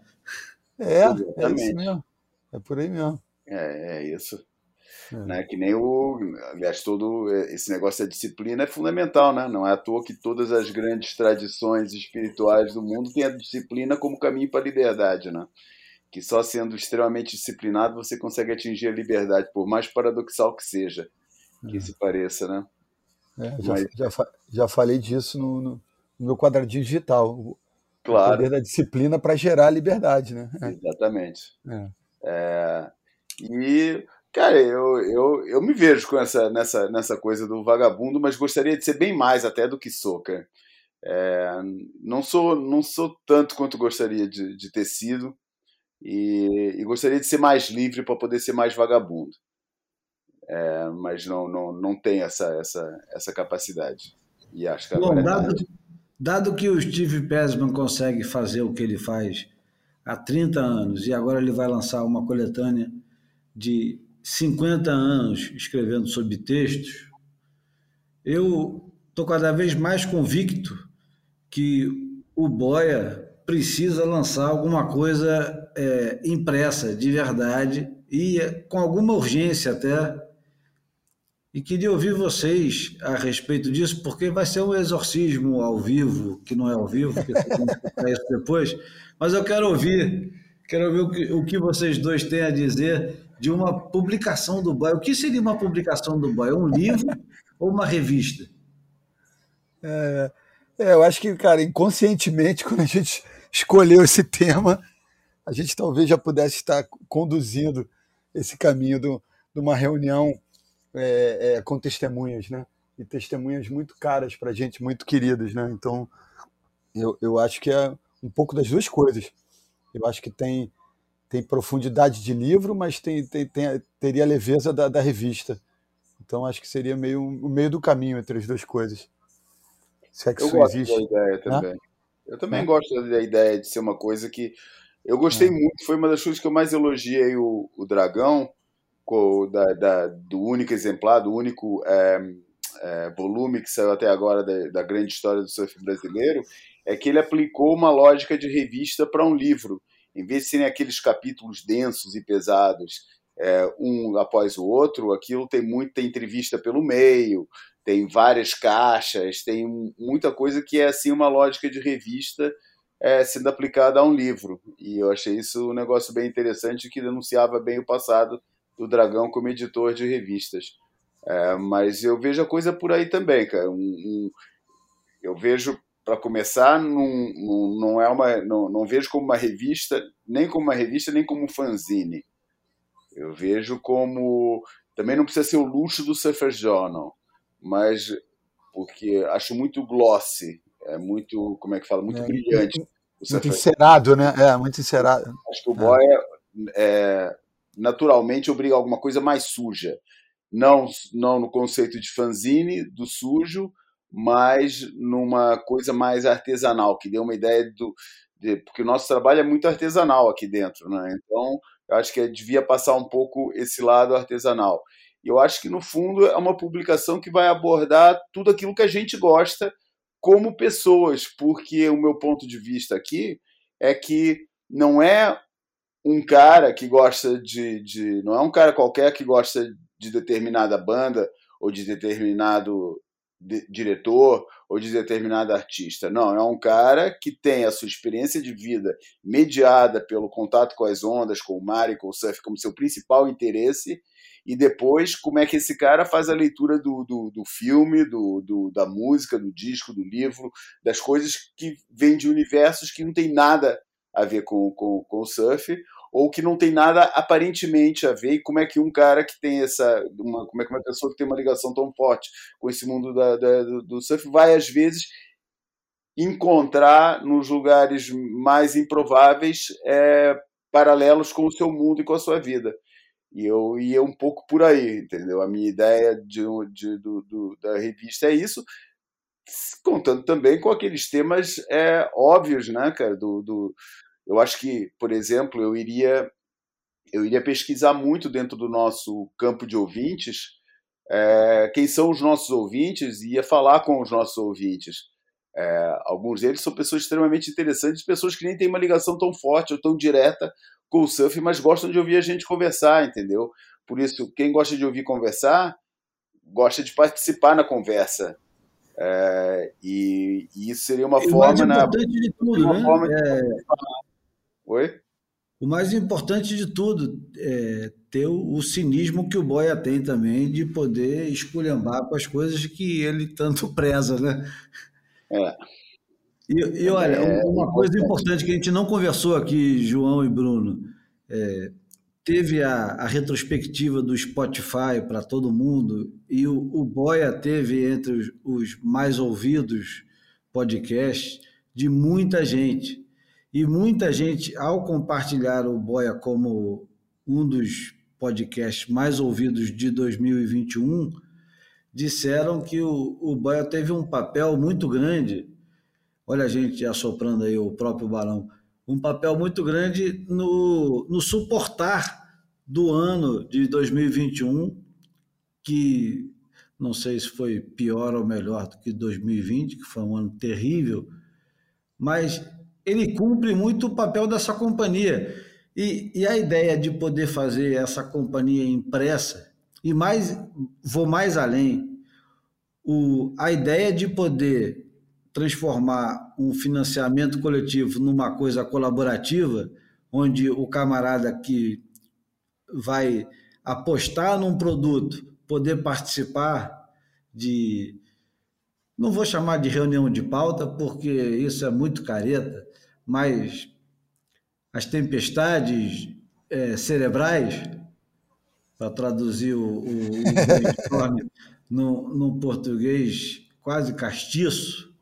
É, é isso mesmo. É por aí mesmo. É, é isso. É. Né? Que nem o. Aliás, todo esse negócio da disciplina é fundamental, né? Não é à toa que todas as grandes tradições espirituais do mundo têm a disciplina como caminho para a liberdade, né? Que só sendo extremamente disciplinado você consegue atingir a liberdade, por mais paradoxal que seja, que é. se pareça, né? É, já, Mas... já, já, falei disso no, no, meu quadradinho digital. Claro. O poder da disciplina para gerar a liberdade, né? Exatamente. É. É, e Cara, eu, eu, eu me vejo com essa, nessa, nessa coisa do vagabundo, mas gostaria de ser bem mais até do que sou, cara. É, não sou não sou tanto quanto gostaria de, de ter sido e, e, gostaria de ser mais livre para poder ser mais vagabundo. É, mas não, não, não tenho essa, essa, essa capacidade. E acho que Bom, é dado, dado que o Steve Pesman consegue fazer o que ele faz há 30 anos e agora ele vai lançar uma coletânea de 50 anos escrevendo sobre textos, eu estou cada vez mais convicto que o Boia precisa lançar alguma coisa é, impressa de verdade e com alguma urgência até. E queria ouvir vocês a respeito disso, porque vai ser um exorcismo ao vivo, que não é ao vivo, porque você tem que explicar isso depois, mas eu quero ouvir, quero ouvir o que, o que vocês dois têm a dizer de uma publicação do Boy. O que seria uma publicação do Boy? Um livro ou uma revista? É, é, eu acho que, cara, inconscientemente, quando a gente escolheu esse tema, a gente talvez já pudesse estar conduzindo esse caminho de uma reunião é, é, com testemunhas, né? E testemunhas muito caras para gente, muito queridas, né? Então, eu, eu acho que é um pouco das duas coisas. Eu acho que tem tem profundidade de livro, mas tem, tem, tem teria a leveza da, da, revista. Então acho que seria meio o meio do caminho entre as duas coisas. Se é que eu isso gosto existe. da ideia também. Eu também é. gosto da ideia de ser uma coisa que eu gostei muito. Foi uma das coisas que eu mais elogiei o, o Dragão, da, da, do único exemplar, do único é, é, volume que saiu até agora da, da grande história do surf brasileiro, é que ele aplicou uma lógica de revista para um livro em vez de serem aqueles capítulos densos e pesados, é, um após o outro, aquilo tem muita entrevista pelo meio, tem várias caixas, tem muita coisa que é assim uma lógica de revista é, sendo aplicada a um livro. E eu achei isso um negócio bem interessante que denunciava bem o passado do Dragão como editor de revistas. É, mas eu vejo a coisa por aí também, cara. Um, um, eu vejo para começar, não, não, não, é uma, não, não vejo como uma revista, nem como uma revista, nem como um fanzine. Eu vejo como. Também não precisa ser o luxo do Surfer Journal, mas porque acho muito glossy, é muito, como é que fala, muito é, brilhante. Muito, muito encerado, né? É, muito encerado. Acho que o boy é. é, naturalmente obriga alguma coisa mais suja. Não, não no conceito de fanzine, do sujo, mas numa coisa mais artesanal, que dê uma ideia do. De, porque o nosso trabalho é muito artesanal aqui dentro, né? Então, eu acho que devia passar um pouco esse lado artesanal. E eu acho que, no fundo, é uma publicação que vai abordar tudo aquilo que a gente gosta como pessoas, porque o meu ponto de vista aqui é que não é um cara que gosta de, de. Não é um cara qualquer que gosta de determinada banda ou de determinado de, diretor ou de determinado artista. Não, é um cara que tem a sua experiência de vida mediada pelo contato com as ondas, com o mar e com o surf como seu principal interesse, e depois como é que esse cara faz a leitura do, do, do filme, do, do, da música, do disco, do livro, das coisas que vêm de universos que não tem nada a ver com, com, com o surf, ou que não tem nada aparentemente a ver, e como é que um cara que tem essa. Uma, como é que uma pessoa que tem uma ligação tão forte com esse mundo da, da, do surf vai, às vezes, encontrar nos lugares mais improváveis é, paralelos com o seu mundo e com a sua vida. E eu ia um pouco por aí, entendeu? A minha ideia de, de do, do, da revista é isso, contando também com aqueles temas é, óbvios, né, cara, do, do eu acho que, por exemplo, eu iria eu iria pesquisar muito dentro do nosso campo de ouvintes é, quem são os nossos ouvintes e ia falar com os nossos ouvintes. É, alguns deles são pessoas extremamente interessantes, pessoas que nem têm uma ligação tão forte ou tão direta com o surf, mas gostam de ouvir a gente conversar, entendeu? Por isso, quem gosta de ouvir conversar, gosta de participar na conversa. É, e, e, isso seria uma e forma. Na, de tudo, uma né? Forma de é, Oi? O mais importante de tudo é ter o, o, cinismo que o Boia tem também de poder esculhambar com as coisas que ele tanto [laughs] preza, né? É. E, e olha, é, uma coisa importante que a gente não conversou aqui, João e Bruno, é, teve a, a, retrospectiva do Spotify para todo mundo e o, o Boia teve entre os, os mais ouvidos podcasts de muita gente. E muita gente, ao compartilhar o Boia como um dos podcasts mais ouvidos de 2021, disseram que o, o Boia teve um papel muito grande. Olha a gente assoprando aí o próprio balão. Um papel muito grande no, no suportar do ano de 2021, que não sei se foi pior ou melhor do que 2020, que foi um ano terrível, mas ele cumpre muito o papel dessa companhia. E, e a ideia de poder fazer essa companhia impressa, e mais vou mais além, o, a ideia de poder transformar um financiamento coletivo numa coisa colaborativa, onde o camarada que vai apostar num produto, poder participar de. Não vou chamar de reunião de pauta, porque isso é muito careta, mas as tempestades é, cerebrais, para traduzir o, o, o [laughs] no, no português quase castiço,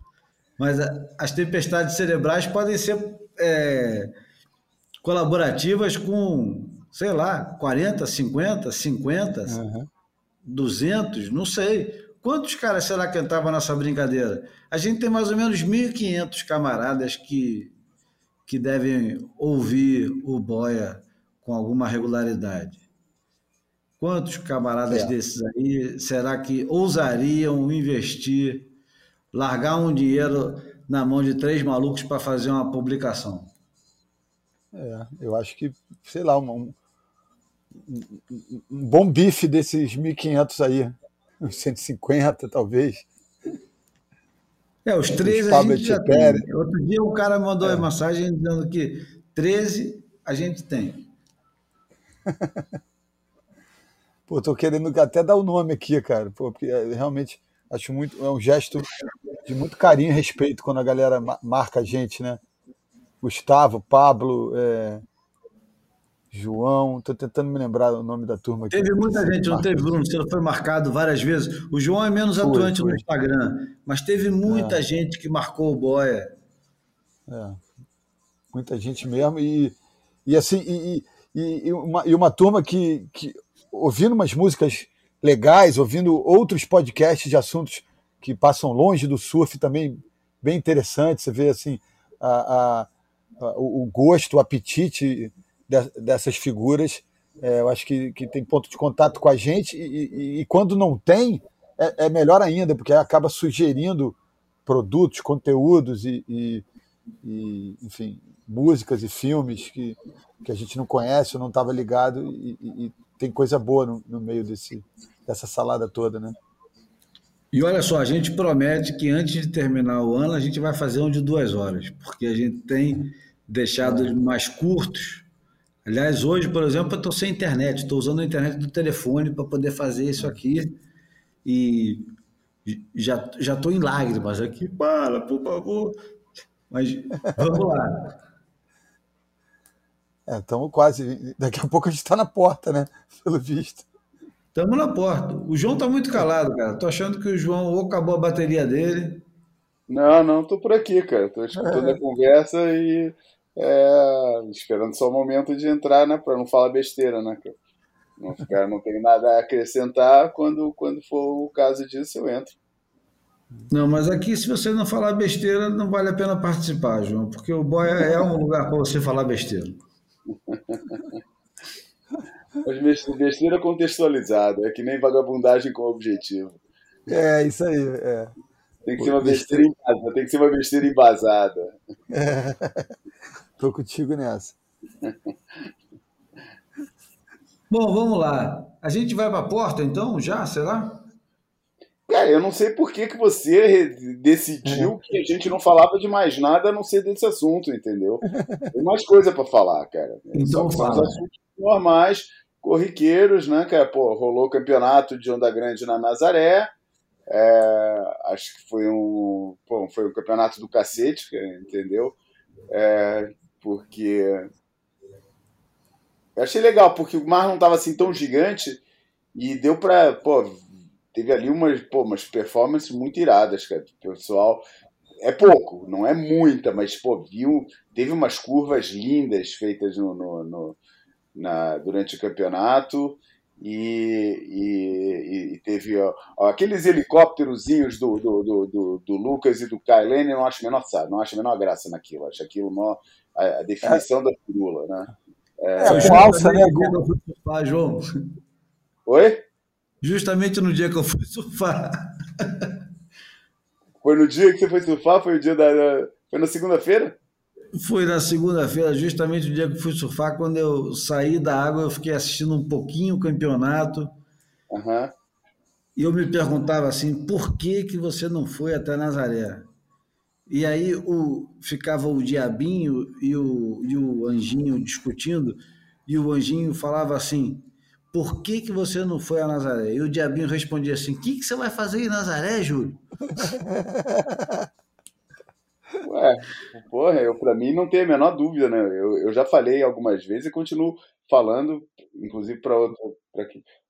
mas a, as tempestades cerebrais podem ser é, colaborativas com, sei lá, 40, 50, 50, uhum. 200, não sei. Quantos caras será que entravam nessa brincadeira? A gente tem mais ou menos 1.500 camaradas que que devem ouvir o Boia com alguma regularidade. Quantos camaradas é. desses aí será que ousariam investir, largar um dinheiro na mão de três malucos para fazer uma publicação? É, eu acho que, sei lá, um, um, um bom bife desses 1.500 aí, uns 150 talvez. É, os 13 a gente já tem. Outro dia o cara mandou é. uma mensagem dizendo que 13 a gente tem. [laughs] Pô, tô querendo até dar o nome aqui, cara, Pô, porque é, realmente acho muito. É um gesto de muito carinho e respeito quando a galera marca a gente, né? Gustavo, Pablo, é, João, estou tentando me lembrar o nome da turma aqui. Teve muita gente, não teve, Bruno? Você foi marcado várias vezes. O João é menos foi, atuante foi. no Instagram, mas teve muita é. gente que marcou o Boia. É, muita gente mesmo. E, e assim, e, e, e, uma, e uma turma que, que, ouvindo umas músicas legais, ouvindo outros podcasts de assuntos que passam longe do surf também, bem interessante. Você vê assim, a, a, a o gosto, o apetite dessas figuras. É, eu acho que, que tem ponto de contato com a gente e, e, e quando não tem, é, é, melhor ainda, porque acaba sugerindo produtos, conteúdos e, e, enfim, músicas e filmes que, que a gente não conhece ou não estava ligado e, tem coisa boa no, no meio desse, dessa salada toda, né? E olha só, a gente promete que antes de terminar o ano a gente vai fazer um de duas horas, porque a gente tem deixado mais curtos Aliás, hoje, por exemplo, eu estou sem internet, estou usando a internet do telefone para poder fazer isso aqui e já já estou em lágrimas aqui. Para, por favor. Mas vamos lá. Estamos é, quase. Daqui a pouco a gente está na porta, né? Pelo visto. Estamos na porta. O João está muito calado, cara. Estou achando que o João ou acabou a bateria dele. Não, não, estou por aqui, cara. Estou escutando é. a conversa e é, esperando só o momento de entrar, né? Para não falar besteira, né? Não, ficar, não tem nada a acrescentar. Quando, quando for o caso disso, eu entro. Não, mas aqui, se você não falar besteira, não vale a pena participar, João, porque o Boia é um lugar para você falar besteira. Mas besteira contextualizada, é que nem vagabundagem com objetivo. É, isso aí. É. Tem que ser uma besteira embasada. Tem que ser uma besteira embasada. É. Tô contigo nessa. [laughs] Bom, vamos lá. A gente vai para a porta então, já? Será? Cara, eu não sei por que, que você decidiu é. que a gente não falava de mais nada a não ser desse assunto, entendeu? Tem mais coisa para falar, cara. Então são, fala. assuntos normais, corriqueiros, né, cara? Pô, rolou o campeonato de Onda Grande na Nazaré. É, acho que foi um, pô, foi um campeonato do cacete, entendeu? É, porque eu achei legal, porque o mar não estava assim tão gigante e deu para, pô, teve ali umas, pô, umas performances muito iradas, cara. O pessoal é pouco, não é muita, mas pô, viu, teve umas curvas lindas feitas no, no, no na, durante o campeonato. E, e, e, teve ó, aqueles helicópterozinhos do, do, do, do, Lucas e do Kylene, não acho menor sabe, não acho a menor graça naquilo, acho aquilo maior, a, a definição é. da pirula, né? É, é falsa, né? Que eu fui surfar, João. Oi? Justamente no dia que eu fui surfar. Foi no dia que você foi surfar? Foi o dia da. Foi na segunda-feira? Foi na segunda-feira, justamente o dia que eu fui surfar. Quando eu saí da água, eu fiquei assistindo um pouquinho o campeonato. Uhum. E eu me perguntava assim: por que, que você não foi até Nazaré? E aí o, ficava o diabinho e o, e o anjinho discutindo, e o anjinho falava assim: Por que, que você não foi a Nazaré? E o diabinho respondia assim: O que, que você vai fazer em Nazaré, Júlio? [laughs] Ué, porra, eu, pra mim não tem a menor dúvida, né? Eu, eu já falei algumas vezes e continuo falando, inclusive para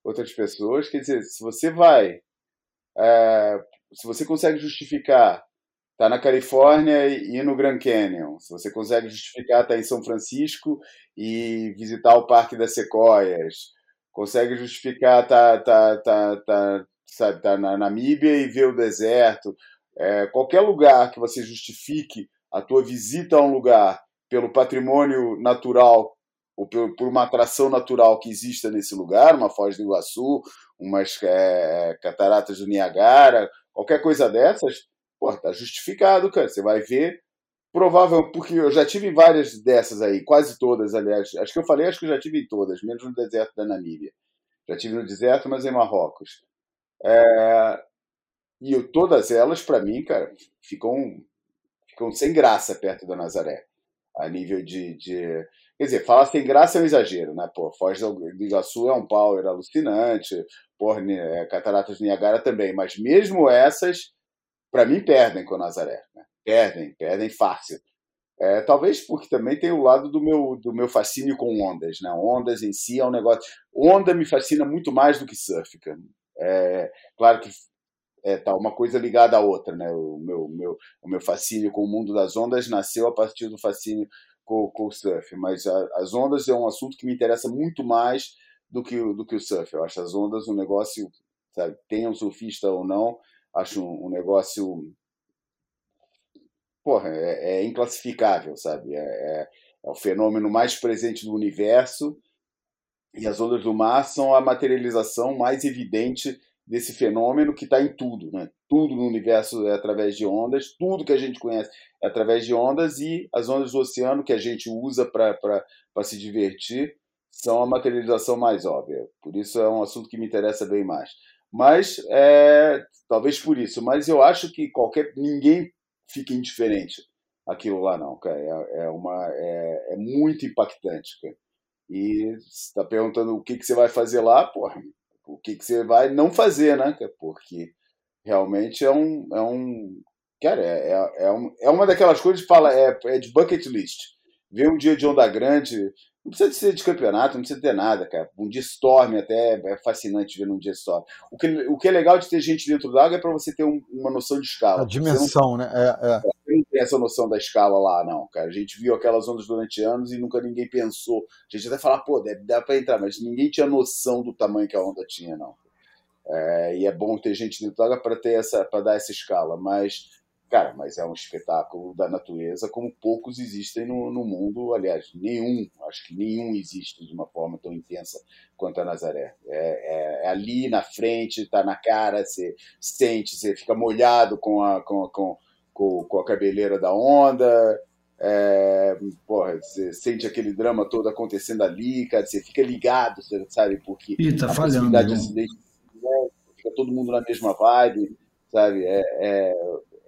outras pessoas. Quer dizer, se você vai, é, se você consegue justificar tá na Califórnia e no Grand Canyon. Se você consegue justificar tá em São Francisco e visitar o Parque das Sequoias, consegue justificar tá tá tá tá, sabe, tá na Namíbia e ver o deserto, é, qualquer lugar que você justifique a tua visita a um lugar pelo patrimônio natural ou por, uma atração natural que exista nesse lugar, uma Foz do Iguaçu, umas é, cataratas do Niagara, qualquer coisa dessas, Pô, tá justificado, cara. Você vai ver. Provável, porque eu já tive várias dessas aí, quase todas, aliás. Acho que eu falei, acho que eu já tive em todas, menos no deserto da Namíbia. Já tive no deserto, mas em Marrocos. É... E eu, todas elas, para mim, cara, ficam, ficam sem graça perto da Nazaré. A nível de, de. Quer dizer, falar sem graça é um exagero, né? Pô, Foz do Iguaçu é um power alucinante, porra, é, Cataratas do Niagara também, mas mesmo essas para mim, perdem com o Nazaré. Né? Perdem, perdem fácil. É, talvez porque também tem o lado do meu, do meu fascínio com ondas. Né? Ondas em si é um negócio. Onda me fascina muito mais do que surf. É, claro que é, tá uma coisa ligada à outra. Né? O, meu, meu, o meu fascínio com o mundo das ondas nasceu a partir do fascínio com, com o surf. Mas a, as ondas é um assunto que me interessa muito mais do que, do que o surf. Eu acho as ondas um negócio, sabe, tenha um surfista ou não, acho um, um negócio porra, é, é inclassificável, sabe? É, é, é, o fenômeno mais presente do universo e as ondas do mar são a materialização mais evidente desse fenômeno que está em tudo, né? Tudo no universo é através de ondas, tudo que a gente conhece é através de ondas e as ondas do oceano que a gente usa para se divertir são a materialização mais óbvia. Por isso é um assunto que me interessa bem mais. Mas é, talvez por isso. Mas eu acho que qualquer ninguém fica indiferente aquilo lá, não, cara. É, é uma, é, é, muito impactante, cara. E está perguntando o que, que você vai fazer lá, porra, o que, que você vai não fazer, né, cara? Porque realmente é um. É um cara, é, é, é, um, é uma daquelas coisas que fala, é, é de bucket list. Ver um dia de onda grande, não precisa ser de campeonato, não precisa ter nada, cara. Um dia storm até é fascinante ver num dia storm. O que, o que é legal de ter gente dentro d'água é para você ter um, uma noção de escala. A dimensão, não, né? É, é. Não tem essa noção da escala lá, não, cara. A gente viu aquelas ondas durante anos e nunca ninguém pensou. A gente até fala, pô, deve dar para entrar, mas ninguém tinha noção do tamanho que a onda tinha, não. É, e é bom ter gente dentro d'água para ter essa, para dar essa escala, mas Cara, mas é um espetáculo da natureza como poucos existem no, no mundo. Aliás, nenhum, acho que nenhum existe de uma forma tão intensa quanto a Nazaré. É, é, é ali na frente, tá na cara, você sente, você fica molhado com a, com, com, com, com a cabeleira da onda. É, porra, você sente aquele drama todo acontecendo ali, cara, você fica ligado, sabe, porque Ih, tá a falhando, de acidente fica todo mundo na mesma vibe, sabe? É, é,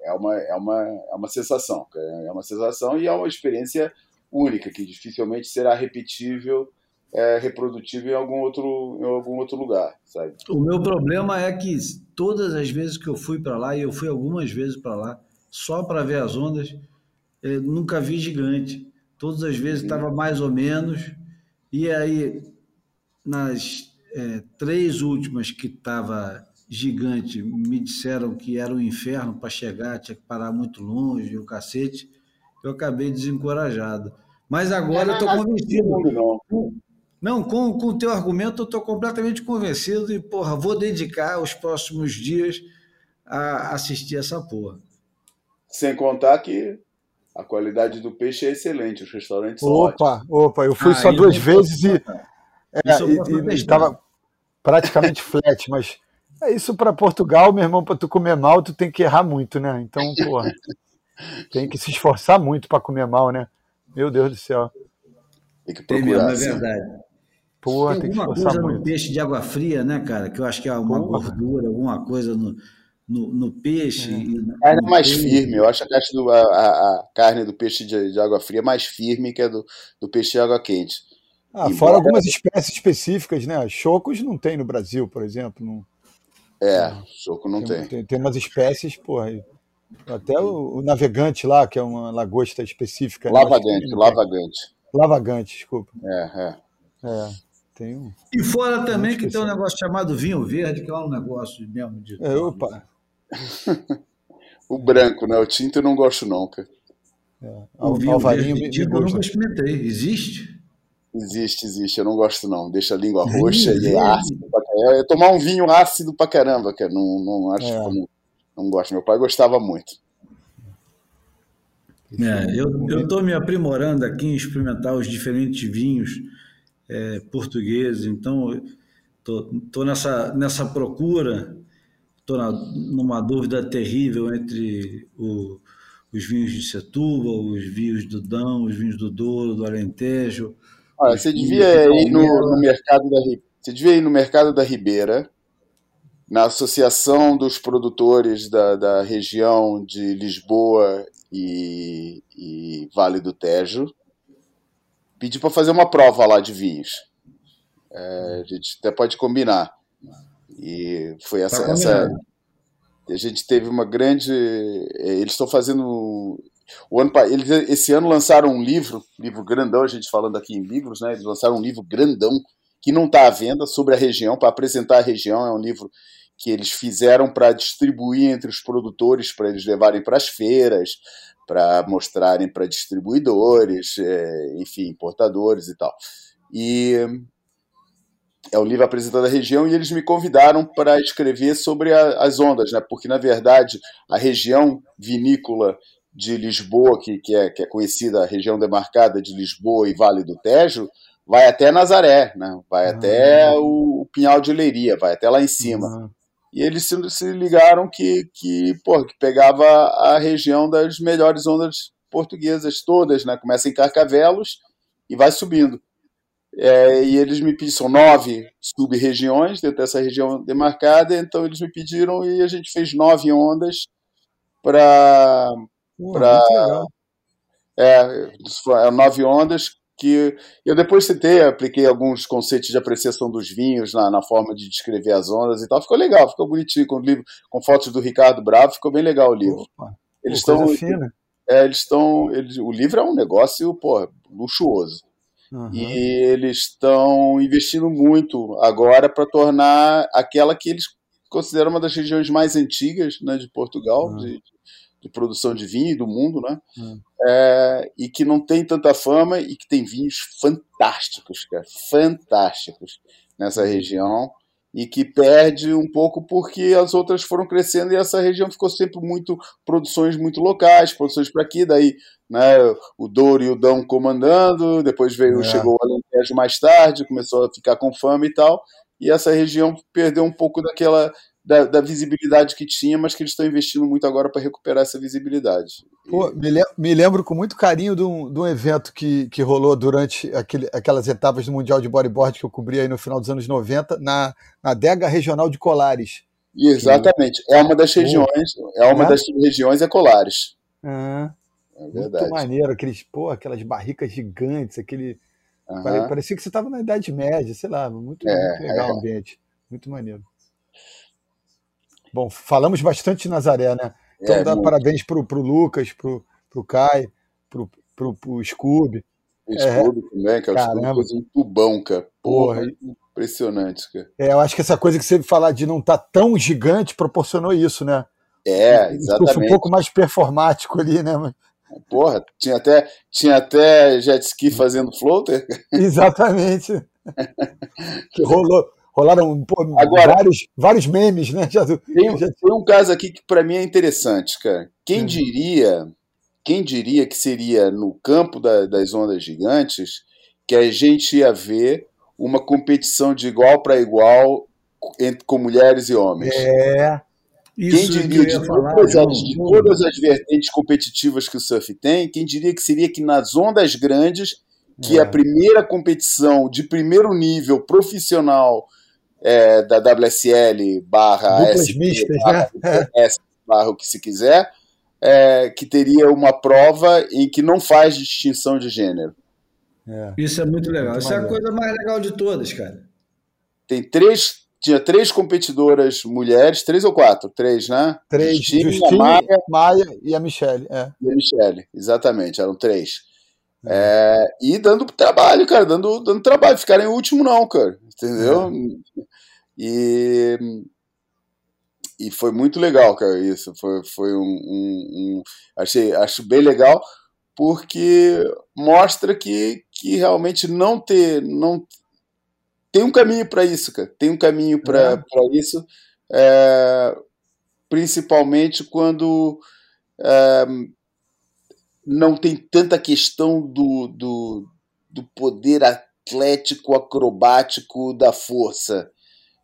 é uma, é uma, é uma sensação, é uma sensação e é uma experiência única que dificilmente será repetível, é, reprodutível em algum outro, em algum outro lugar, sabe? O meu problema é que todas as vezes que eu fui para lá e eu fui algumas vezes para lá só para ver as ondas, nunca vi gigante. Todas as vezes estava mais ou menos e aí nas é, três últimas que estava gigante. Me disseram que era um inferno para chegar, tinha que parar muito longe, o cacete. Eu acabei desencorajado. Mas agora eu estou convencido. Não, com, com o teu argumento eu estou completamente convencido e, porra, vou dedicar os próximos dias a assistir essa porra. Sem contar que a qualidade do peixe é excelente, os restaurantes opa, são Opa, opa, eu fui ah, só duas vezes e é, estava praticamente [laughs] flat, mas é isso para Portugal, meu irmão, para tu comer mal, tu tem que errar muito, né? Então, porra, tem que se esforçar muito para comer mal, né? Meu Deus do céu. Tem que procurar. É verdade. Porra, tem, tem alguma coisa muito. no peixe de água fria, né, cara? Que eu acho que é uma porra. gordura, alguma coisa no, no, no peixe. É. A carne é mais firme. Eu acho a, do, a, a carne do peixe de, de, água fria mais firme que a do, do peixe de água quente. Ah, Embora... fora algumas espécies específicas, né? Chocos não tem no Brasil, por exemplo. Não... É, choco não tem. Tem, tem, tem umas espécies, porra. Até o, o, navegante lá, que é uma lagosta específica. Lavagante, né? lavagante. Lavagante, desculpa. É, é. É, tem um. E fora também que tem um negócio chamado vinho verde, que é um negócio mesmo de. É, opa. O branco, né? O tinto eu não gosto, não, cara. É. O vinho Alvarinho verde, eu nunca experimentei. Existe? Existe, existe. Eu não gosto, não. Deixa a língua roxa e é ácido. É, tomar um vinho ácido pra caramba, que não, não acho é. não, não gosto. Meu pai gostava muito. É, eu estou me aprimorando aqui em experimentar os diferentes vinhos é, portugueses, então estou nessa, nessa procura, estou numa dúvida terrível entre o, os vinhos de Setúbal, os vinhos do Dão, os vinhos do Douro, do Alentejo, Olha, você devia ir no, no, mercado da você devia ir no mercado da Ribeira, na associação dos produtores da, da região de Lisboa e, e Vale do Tejo, pedir para fazer uma prova lá de vinhos. É, a gente até pode combinar. E foi essa, essa a gente teve uma grande. É, eles estão fazendo. O ano, eles, esse ano lançaram um livro, livro grandão, a gente falando aqui em livros, né? Eles lançaram um livro grandão que não está à venda sobre a região, para apresentar a região. É um livro que eles fizeram para distribuir entre os produtores, para eles levarem para as feiras, para mostrarem para distribuidores, é, enfim, importadores e tal. E é um livro apresentando a região e eles me convidaram para escrever sobre a, as ondas, né? Porque na verdade a região vinícola de Lisboa, que, que, é, que é conhecida a região demarcada de Lisboa e Vale do Tejo, vai até Nazaré, né? Vai uhum. até o, o, Pinhal de Leiria, vai até lá em cima. E eles se, se ligaram que, que, porra, que pegava a região das melhores ondas portuguesas todas, né? Começa em Carcavelos e vai subindo. É, e eles me pediram, são nove sub-regiões dentro dessa região demarcada, então eles me pediram e a gente fez nove ondas para. É, é, nove ondas que eu depois citei, apliquei alguns conceitos de apreciação dos vinhos na, na forma de descrever as ondas e tal. Ficou legal, ficou bonitinho com o livro, com fotos do Ricardo Bravo, ficou bem legal o livro. Opa, eles estão. É, eles estão. o livro é um negócio, pô, luxuoso. Uhum. E eles estão investindo muito agora para tornar aquela que eles consideram uma das regiões mais antigas né, de Portugal, uhum. de, de, produção de vinho do mundo, né? Uhum. É, e que não tem tanta fama e que tem vinhos fantásticos, cara, fantásticos nessa região e que perde um pouco porque as outras foram crescendo e essa região ficou sempre muito produções muito locais, produções para aqui, daí né, o Douro e o Dão comandando, depois veio é. chegou o Alentejo mais tarde, começou a ficar com fama e tal, e essa região perdeu um pouco daquela da, da, visibilidade que tinha, mas que eles estão investindo muito agora para recuperar essa visibilidade. Pô, me, le me, lembro com muito carinho de um, de um evento que, que rolou durante aquele, aquelas etapas do Mundial de Bodyboard que eu cobri aí no final dos anos 90, na, na Dega Regional de Colares. Exatamente. Que... É uma das regiões, é uma é? das regiões é Colares. Ah, é verdade. Muito maneiro, aqueles, pô, aquelas barricas gigantes, aquele. Uhum. Parecia que você estava na Idade Média, sei lá, muito, é, muito legal é. o ambiente. Muito maneiro. Bom, falamos bastante de Nazaré, né? Então é, dá muito. parabéns pro, pro Lucas, pro, pro Kai, pro, pro, pro Scooby. O Scooby é, também, cara. Caramba. O Scooby um tubão, cara. Porra, Porra, impressionante, cara. É, eu acho que essa coisa que você falar de não estar tá tão gigante proporcionou isso, né? É, exatamente. Um pouco mais performático ali, né? Porra, tinha até, tinha até jet ski fazendo floater. Exatamente. [laughs] que rolou, Rolaram pô, Agora, vários, vários memes, né? [laughs] Já, tem, já... tem um caso aqui que para mim é interessante, cara. Quem hum. diria, quem diria que seria no campo da, das ondas gigantes que a gente ia ver uma competição de igual para igual entre, com mulheres e homens? É. Isso quem diria, que de, falar, todas, as, de todas as vertentes competitivas que o surf tem, quem diria que seria que nas ondas grandes, que é. a primeira competição de primeiro nível profissional é, da WSL barra SP, mistas, barra, né? [laughs] S, barra o que se quiser, é, que teria uma prova em que não faz distinção de gênero. É. Isso é muito legal. Muito Isso é a coisa mais legal de todas, cara. Tem três, tinha três competidoras mulheres, três ou quatro? Três, né? Três. Justine, Justine Maia, Maia, e a Michelle. É. E a Michelle, exatamente, eram três. É. é, e dando trabalho, cara, dando, dando trabalho. Ficarem em último, não, cara. Entendeu? É. E, e foi muito legal, cara, isso. Foi, foi um, um, um, achei, acho bem legal, porque mostra que, que realmente não ter. Não, tem um caminho para isso, cara. Tem um caminho para é. isso. É, principalmente quando é, não tem tanta questão do, do, do poder atlético, acrobático da força.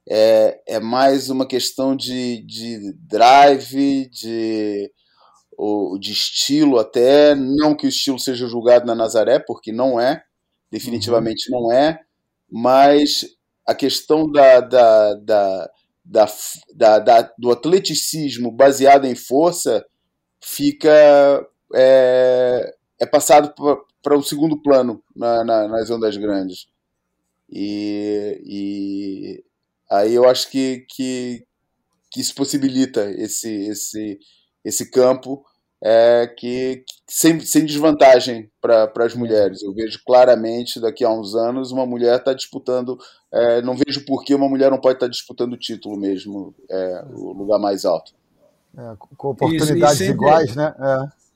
É, é mais uma questão de, de drive, de, ou, de estilo até. Não que o estilo seja julgado na Nazaré, porque não é, definitivamente uhum. não é, mas a questão da, da, da, da, da, do atleticismo baseado em força fica é, é passado para o um segundo plano na, na, nas ondas grandes. E, e aí eu acho que, que, que isso possibilita esse, esse, esse campo é, que, que sem, sem desvantagem para as mulheres. Eu vejo claramente daqui a uns anos uma mulher está disputando. É, não vejo por que uma mulher não pode estar tá disputando o título mesmo, é, o lugar mais alto. É, com oportunidades iguais, ter, né? É.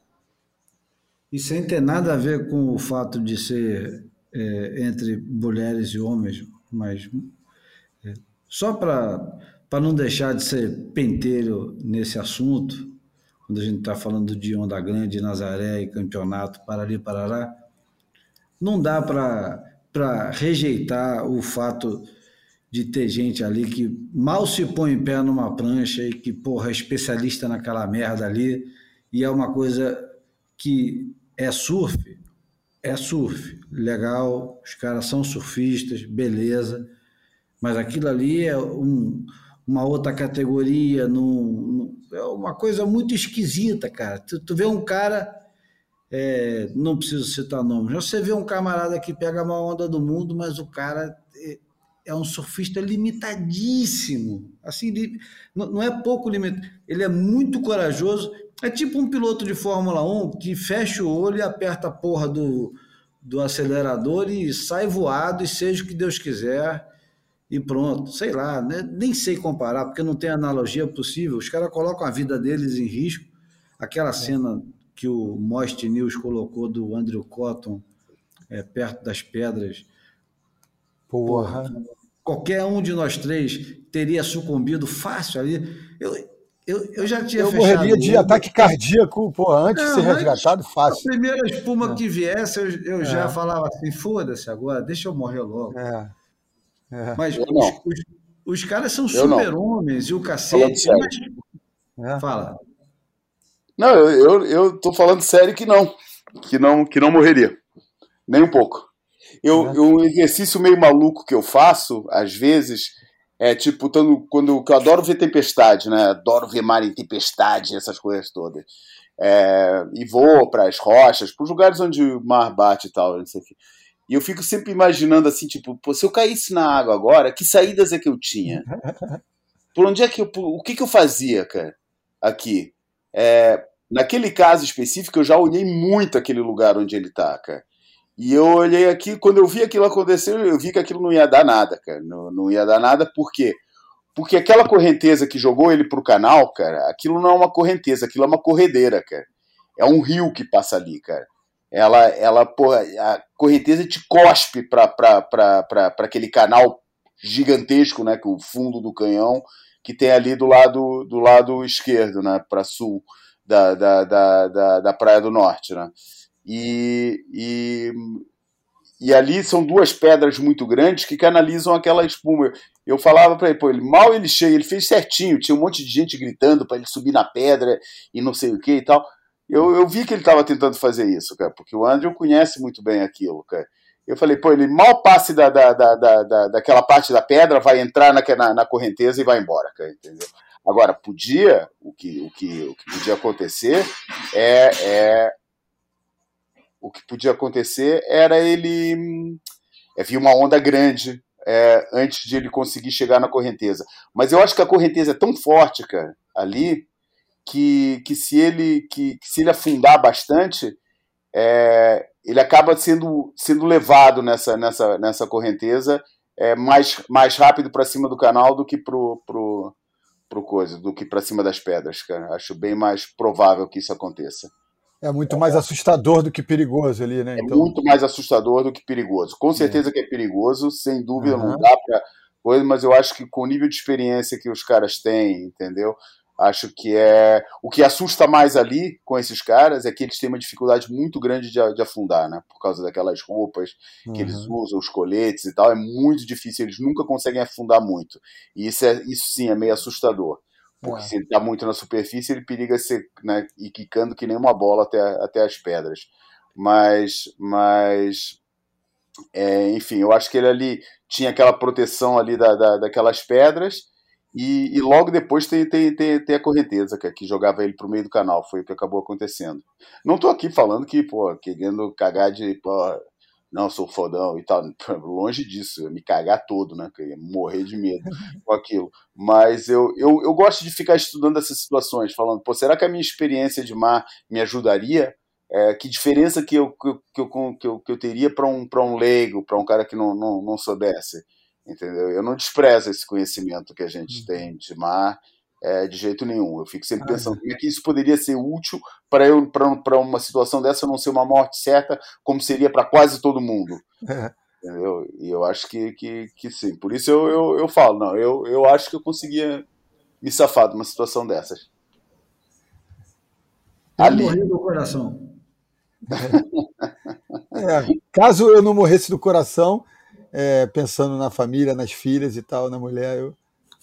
E sem ter nada a ver com o fato de ser é, entre mulheres e homens, mas é, só para não deixar de ser pentelho nesse assunto, quando a gente está falando de Onda Grande, Nazaré e campeonato, para ali, para lá, não dá para rejeitar o fato de ter gente ali que mal se põe em pé numa prancha e que, porra, é especialista naquela merda ali, e é uma coisa que é surf, é surf, legal, os caras são surfistas, beleza, mas aquilo ali é um, uma outra categoria, num, é uma coisa muito esquisita, cara. Tu, tu vê um cara, é, não preciso citar nomes, você vê um camarada que pega a maior onda do mundo, mas o cara é, é um surfista limitadíssimo. Assim, não, não é pouco limitado, ele é muito corajoso. É tipo um piloto de Fórmula 1 que fecha o olho e aperta a porra do, do acelerador e sai voado e seja o que Deus quiser e pronto, sei lá, né? nem sei comparar, porque não tem analogia possível. Os caras colocam a vida deles em risco. Aquela é. cena que o Most News colocou do Andrew Cotton é, perto das pedras. Porra. Porra. Qualquer um de nós três teria sucumbido fácil ali. Eu, eu, eu já tinha eu fechado. Eu morreria de ataque cardíaco, pô, antes não, de ser resgatado, fácil. A primeira espuma é. que viesse, eu, eu é. já falava assim: foda-se agora, deixa eu morrer logo. É. É. Mas os, os, os, caras são super-homens e o cacete. Mas... É. Fala. Não, eu, eu, eu tô falando sério que não. Que não, que não morreria. Nem um pouco. Eu, é. Um exercício meio maluco que eu faço, às vezes, é tipo, quando, quando eu adoro ver tempestade, né? Adoro ver mar em tempestade, essas coisas todas. É, e vou para as rochas, para os lugares onde o mar bate e tal, não sei o que. E eu fico sempre imaginando assim, tipo, se eu caísse na água agora, que saídas é que eu tinha? [laughs] Por onde é que eu. O que, que eu fazia, cara, aqui? É, naquele caso específico, eu já olhei muito aquele lugar onde ele tá, cara. E eu olhei aqui, quando eu vi aquilo acontecer, eu vi que aquilo não ia dar nada, cara. Não, não ia dar nada, por quê? Porque aquela correnteza que jogou ele pro canal, cara, aquilo não é uma correnteza, aquilo é uma corredeira, cara. É um rio que passa ali, cara ela, ela porra, a correnteza te cospe para aquele canal gigantesco, né, que o fundo do canhão que tem ali do lado do lado esquerdo, né, para sul da, da, da, da, da Praia do Norte, né? E, e, e ali são duas pedras muito grandes que canalizam aquela espuma. Eu falava para ele, pô, ele mal ele chega, ele fez certinho, tinha um monte de gente gritando para ele subir na pedra e não sei o que e tal eu, eu vi que ele estava tentando fazer isso, cara, porque o Andrew conhece muito bem aquilo, cara. Eu falei, pô, ele mal passe da, da, da, da, daquela parte da pedra, vai entrar na, na, na correnteza e vai embora, cara, entendeu? Agora, podia, o que, o que, o que podia acontecer é, é. O que podia acontecer era ele. É, vir uma onda grande é, antes de ele conseguir chegar na correnteza. Mas eu acho que a correnteza é tão forte, cara, ali, que, que, se, ele, que, que se ele afundar bastante, é, ele acaba sendo, sendo levado nessa, nessa, nessa correnteza é, mais, mais rápido para cima do canal do que pro, pro, pro coisa, do que para cima das pedras, cara. Acho bem mais provável que isso aconteça. É muito mais assustador do que perigoso ali, né? É então... muito mais assustador do que perigoso. Com certeza é. que é perigoso, sem dúvida, uhum. não dá para coisa, mas eu acho que com o nível de experiência que os caras têm, entendeu? Acho que é. O que assusta mais ali com esses caras é que eles têm uma dificuldade muito grande de, de afundar, né? Por causa daquelas roupas que uhum. eles usam, os coletes e tal. É muito difícil, eles nunca conseguem afundar muito. E isso, é, isso sim é meio assustador. Porque é. se ele está muito na superfície, ele periga ser né, ir quicando que nem uma bola até, até as pedras. Mas. mas é, enfim, eu acho que ele ali tinha aquela proteção ali da, da daquelas pedras e, e, logo depois tem, tem, tem, tem a correnteza, que, que jogava ele pro meio do canal. Foi o que acabou acontecendo. Não tô aqui falando que, pô, querendo cagar de. Pô, não, sou fodão e tal. [laughs] Longe disso, me cagar todo, né? Morrer de medo [laughs] com aquilo. Mas eu, eu, eu gosto de ficar estudando essas situações, falando, pô, será que a minha experiência de mar me ajudaria? É, que diferença que eu, que eu, que eu, que eu teria para um, um leigo, para um cara que não, não, não soubesse? Entendeu? Eu não desprezo esse conhecimento que a gente uhum. tem de mar é, de jeito nenhum. Eu fico sempre ah, pensando como é que isso poderia ser útil para eu para uma situação dessa não ser uma morte certa, como seria para quase todo mundo. É. [laughs] Entendeu? E eu acho que, que, que sim. Por isso eu, eu, eu falo, não, eu, eu acho que eu conseguia me safar de uma situação dessas. Ali. Morri do coração. [laughs] é, caso eu não morresse do coração, é, pensando na família, nas filhas e tal, na mulher, eu,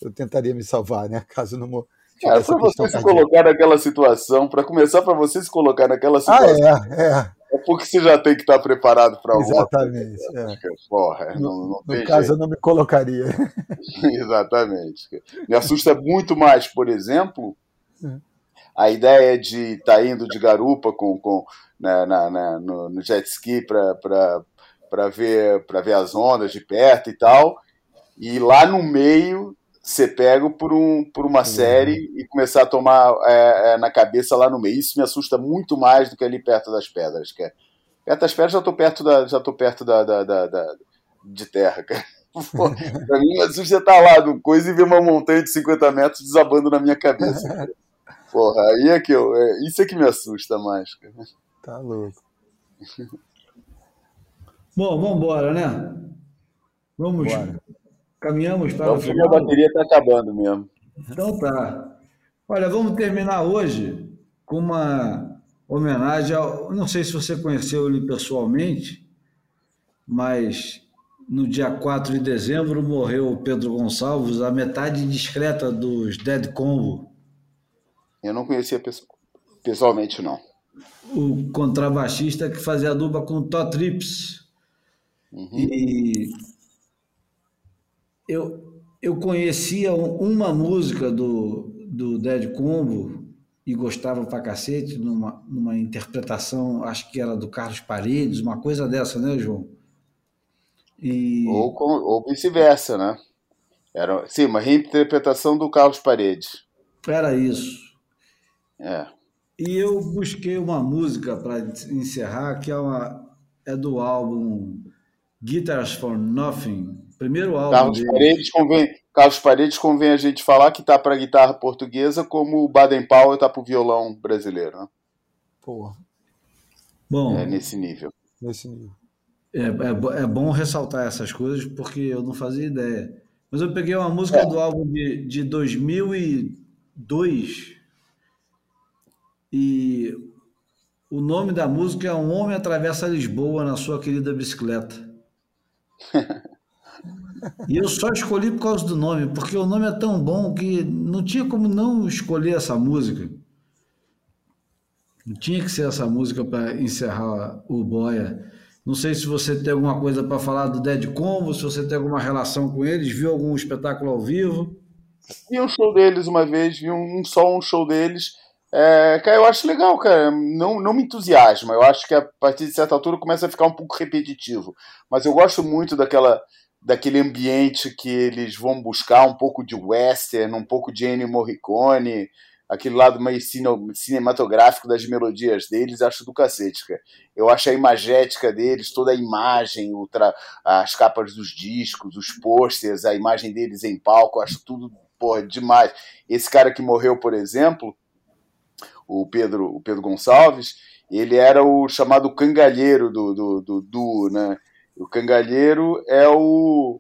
eu tentaria me salvar, né? [laughs] Caso não é, para você se colocar naquela situação, para começar, para você se colocar naquela situação. Ah, é, é. É porque você já tem que estar preparado para alguma Exatamente. É. Porra, é, no, não no caso, jeito. eu não me colocaria. [laughs] Exatamente. Me assusta muito mais, por exemplo, a ideia de estar tá indo de garupa com, com, na, na, na no, no, jet ski para ver, ver as ondas de perto e tal, e lá no meio ser pego por, um, por uma uhum. série e começar a tomar é, é, na cabeça lá no meio. Isso me assusta muito mais do que ali perto das pedras, cara. Perto das pedras já estou perto da, já tô perto da, da, da, da de terra, cara. [laughs] Pô, pra mim, me assusta estar lá no coisa e ver uma montanha de 50 metros desabando na minha cabeça. Cara. [laughs] Porra, aí é que eu. É, isso é que me assusta mais, cara. Tá louco. [laughs] Bom, vamos embora, né? Vamos. Bora. Caminhamos para o final. A bateria está acabando mesmo. Então tá. Olha, vamos terminar hoje com uma homenagem ao. Não sei se você conheceu ele pessoalmente, mas no dia 4 de dezembro morreu o Pedro Gonçalves, a metade discreta dos Dead Combo. Eu não conhecia pessoalmente, não. O contrabaixista que fazia dupla com o Tó Trips. Uhum. E eu, eu conhecia uma música do, do Dead Combo e gostava pra cacete, numa, numa interpretação, acho que era do Carlos Paredes, uma coisa dessa, né, João? E... Ou, ou vice-versa, né? Era, sim, uma reinterpretação do Carlos Paredes. Era isso. É. E eu busquei uma música para encerrar, que é, uma, é do álbum Guitars for Nothing, Primeiro álbum Carlos dele. Paredes convém, Carlos Paredes convém a gente falar que tá para guitarra portuguesa como o Baden Powell tá para o violão brasileiro, né? Porra. Bom, é nesse nível. Nesse nível. É, é, é, bom ressaltar essas coisas porque eu não fazia ideia. Mas eu peguei uma música é. do álbum de, de 2002 e o nome da música é Um Homem Atravessa Lisboa na Sua Querida Bicicleta. E eu só escolhi por causa do nome, porque o nome é tão bom que não tinha como não escolher essa música. Não tinha que ser essa música para encerrar o Boia. Não sei se você tem alguma coisa para falar do Dead Combo, se você tem alguma relação com eles, viu algum espetáculo ao vivo? Vi um show deles uma vez, vi um, só um show deles. É, cara, eu acho legal, cara. Não, não me entusiasma. Eu acho que a partir de certa altura começa a ficar um pouco repetitivo. Mas eu gosto muito daquela daquele ambiente que eles vão buscar um pouco de western, um pouco de Ennio Morricone, aquele lado meio cinematográfico das melodias deles, acho do cacete, cara. Eu acho a imagética deles, toda a imagem, as capas dos discos, os posters, a imagem deles em palco, acho tudo porra, demais. Esse cara que morreu, por exemplo, o Pedro, o Pedro Gonçalves, ele era o chamado cangalheiro do, do, do, do né? O cangalheiro é o.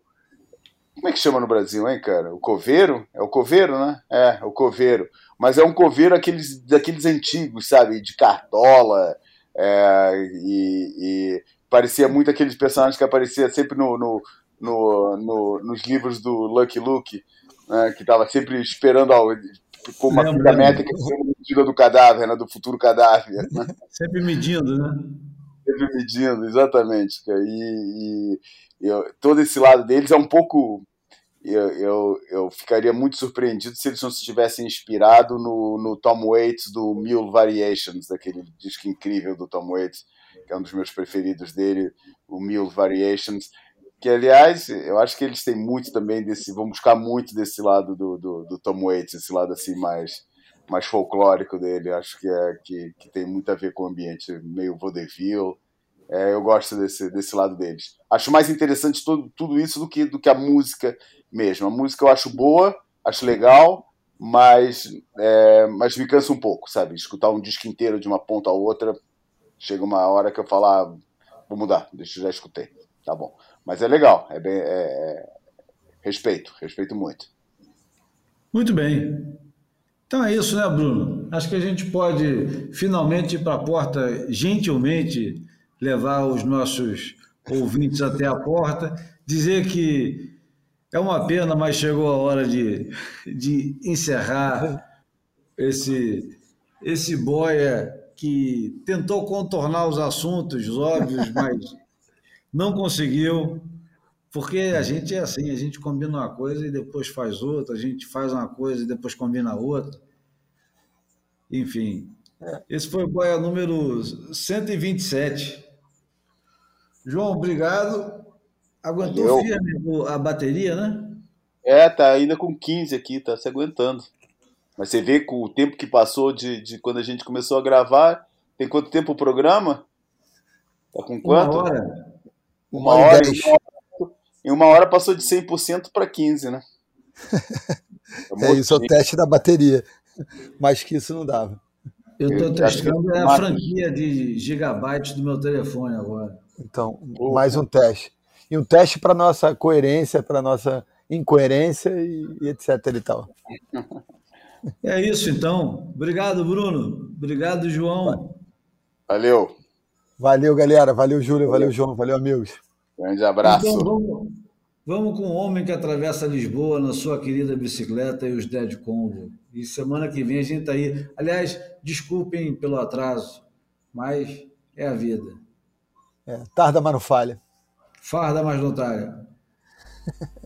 Como é que chama no Brasil, hein, cara? O coveiro? É o coveiro, né? É, o coveiro. Mas é um coveiro aqueles, daqueles antigos, sabe? De cartola. É, e, e, parecia muito aqueles personagens que aparecia sempre no, no, no, no nos livros do Lucky Luke, né? que estava sempre esperando a, com uma fita métrica medida do cadáver, né? do futuro cadáver. Né? Sempre medindo, né? sempre medindo, exatamente. E, e eu, todo esse lado deles é um pouco. Eu, eu, eu, ficaria muito surpreendido se eles não se tivessem inspirado no, no Tom Waits do Mule Variations, daquele disco incrível do Tom Waits, que é um dos meus preferidos dele, o Mule Variations. Que, aliás, eu acho que eles têm muito também desse. vão buscar muito desse lado do, do, do Tom Waits, esse lado assim mais, mais folclórico dele. Acho que, é, que, que tem muito a ver com o ambiente meio vaudeville. É, eu gosto desse, desse lado deles. Acho mais interessante tudo, tudo isso do que, do que a música mesmo. A música eu acho boa, acho legal, mas, é, mas me cansa um pouco, sabe? Escutar um disco inteiro de uma ponta a outra, chega uma hora que eu falo, ah, vou mudar, deixa eu já escutei. Tá bom. Mas é legal, é bem. É, é, respeito, respeito muito. Muito bem. Então é isso, né, Bruno? Acho que a gente pode finalmente ir para a porta, gentilmente, levar os nossos ouvintes até a porta, dizer que é uma pena, mas chegou a hora de, de encerrar esse, esse boia que tentou contornar os assuntos óbvios, mas não conseguiu, porque a gente é assim, a gente combina uma coisa e depois faz outra, a gente faz uma coisa e depois combina outra. Enfim, esse foi o Boia número 127. João, obrigado. Aguentou firme a bateria, né? É, tá ainda com 15 aqui, tá se aguentando. Mas você vê com o tempo que passou de, de quando a gente começou a gravar, tem quanto tempo o programa? Tá com quanto? Uma hora. Uma, hora, e uma uma hora passou de 100% para 15, né? [laughs] é isso, é o teste da bateria. [laughs] Mais que isso não dava. Eu estou testando a franquia de gigabytes do meu telefone agora. Então, mais um teste. E um teste para nossa coerência, para nossa incoerência e, e, etc e tal. É isso então. Obrigado, Bruno. Obrigado, João. Valeu. Valeu, galera. Valeu, Júlio. Valeu, João. Valeu, amigos. Grande abraço. Então, vamos, vamos, com o homem que atravessa Lisboa na sua querida bicicleta e os Dead Combo. E semana que vem a gente tá aí. Aliás, desculpem pelo atraso, mas é a vida. É, tarda, mas não falha. Farda, mas não talha. [laughs]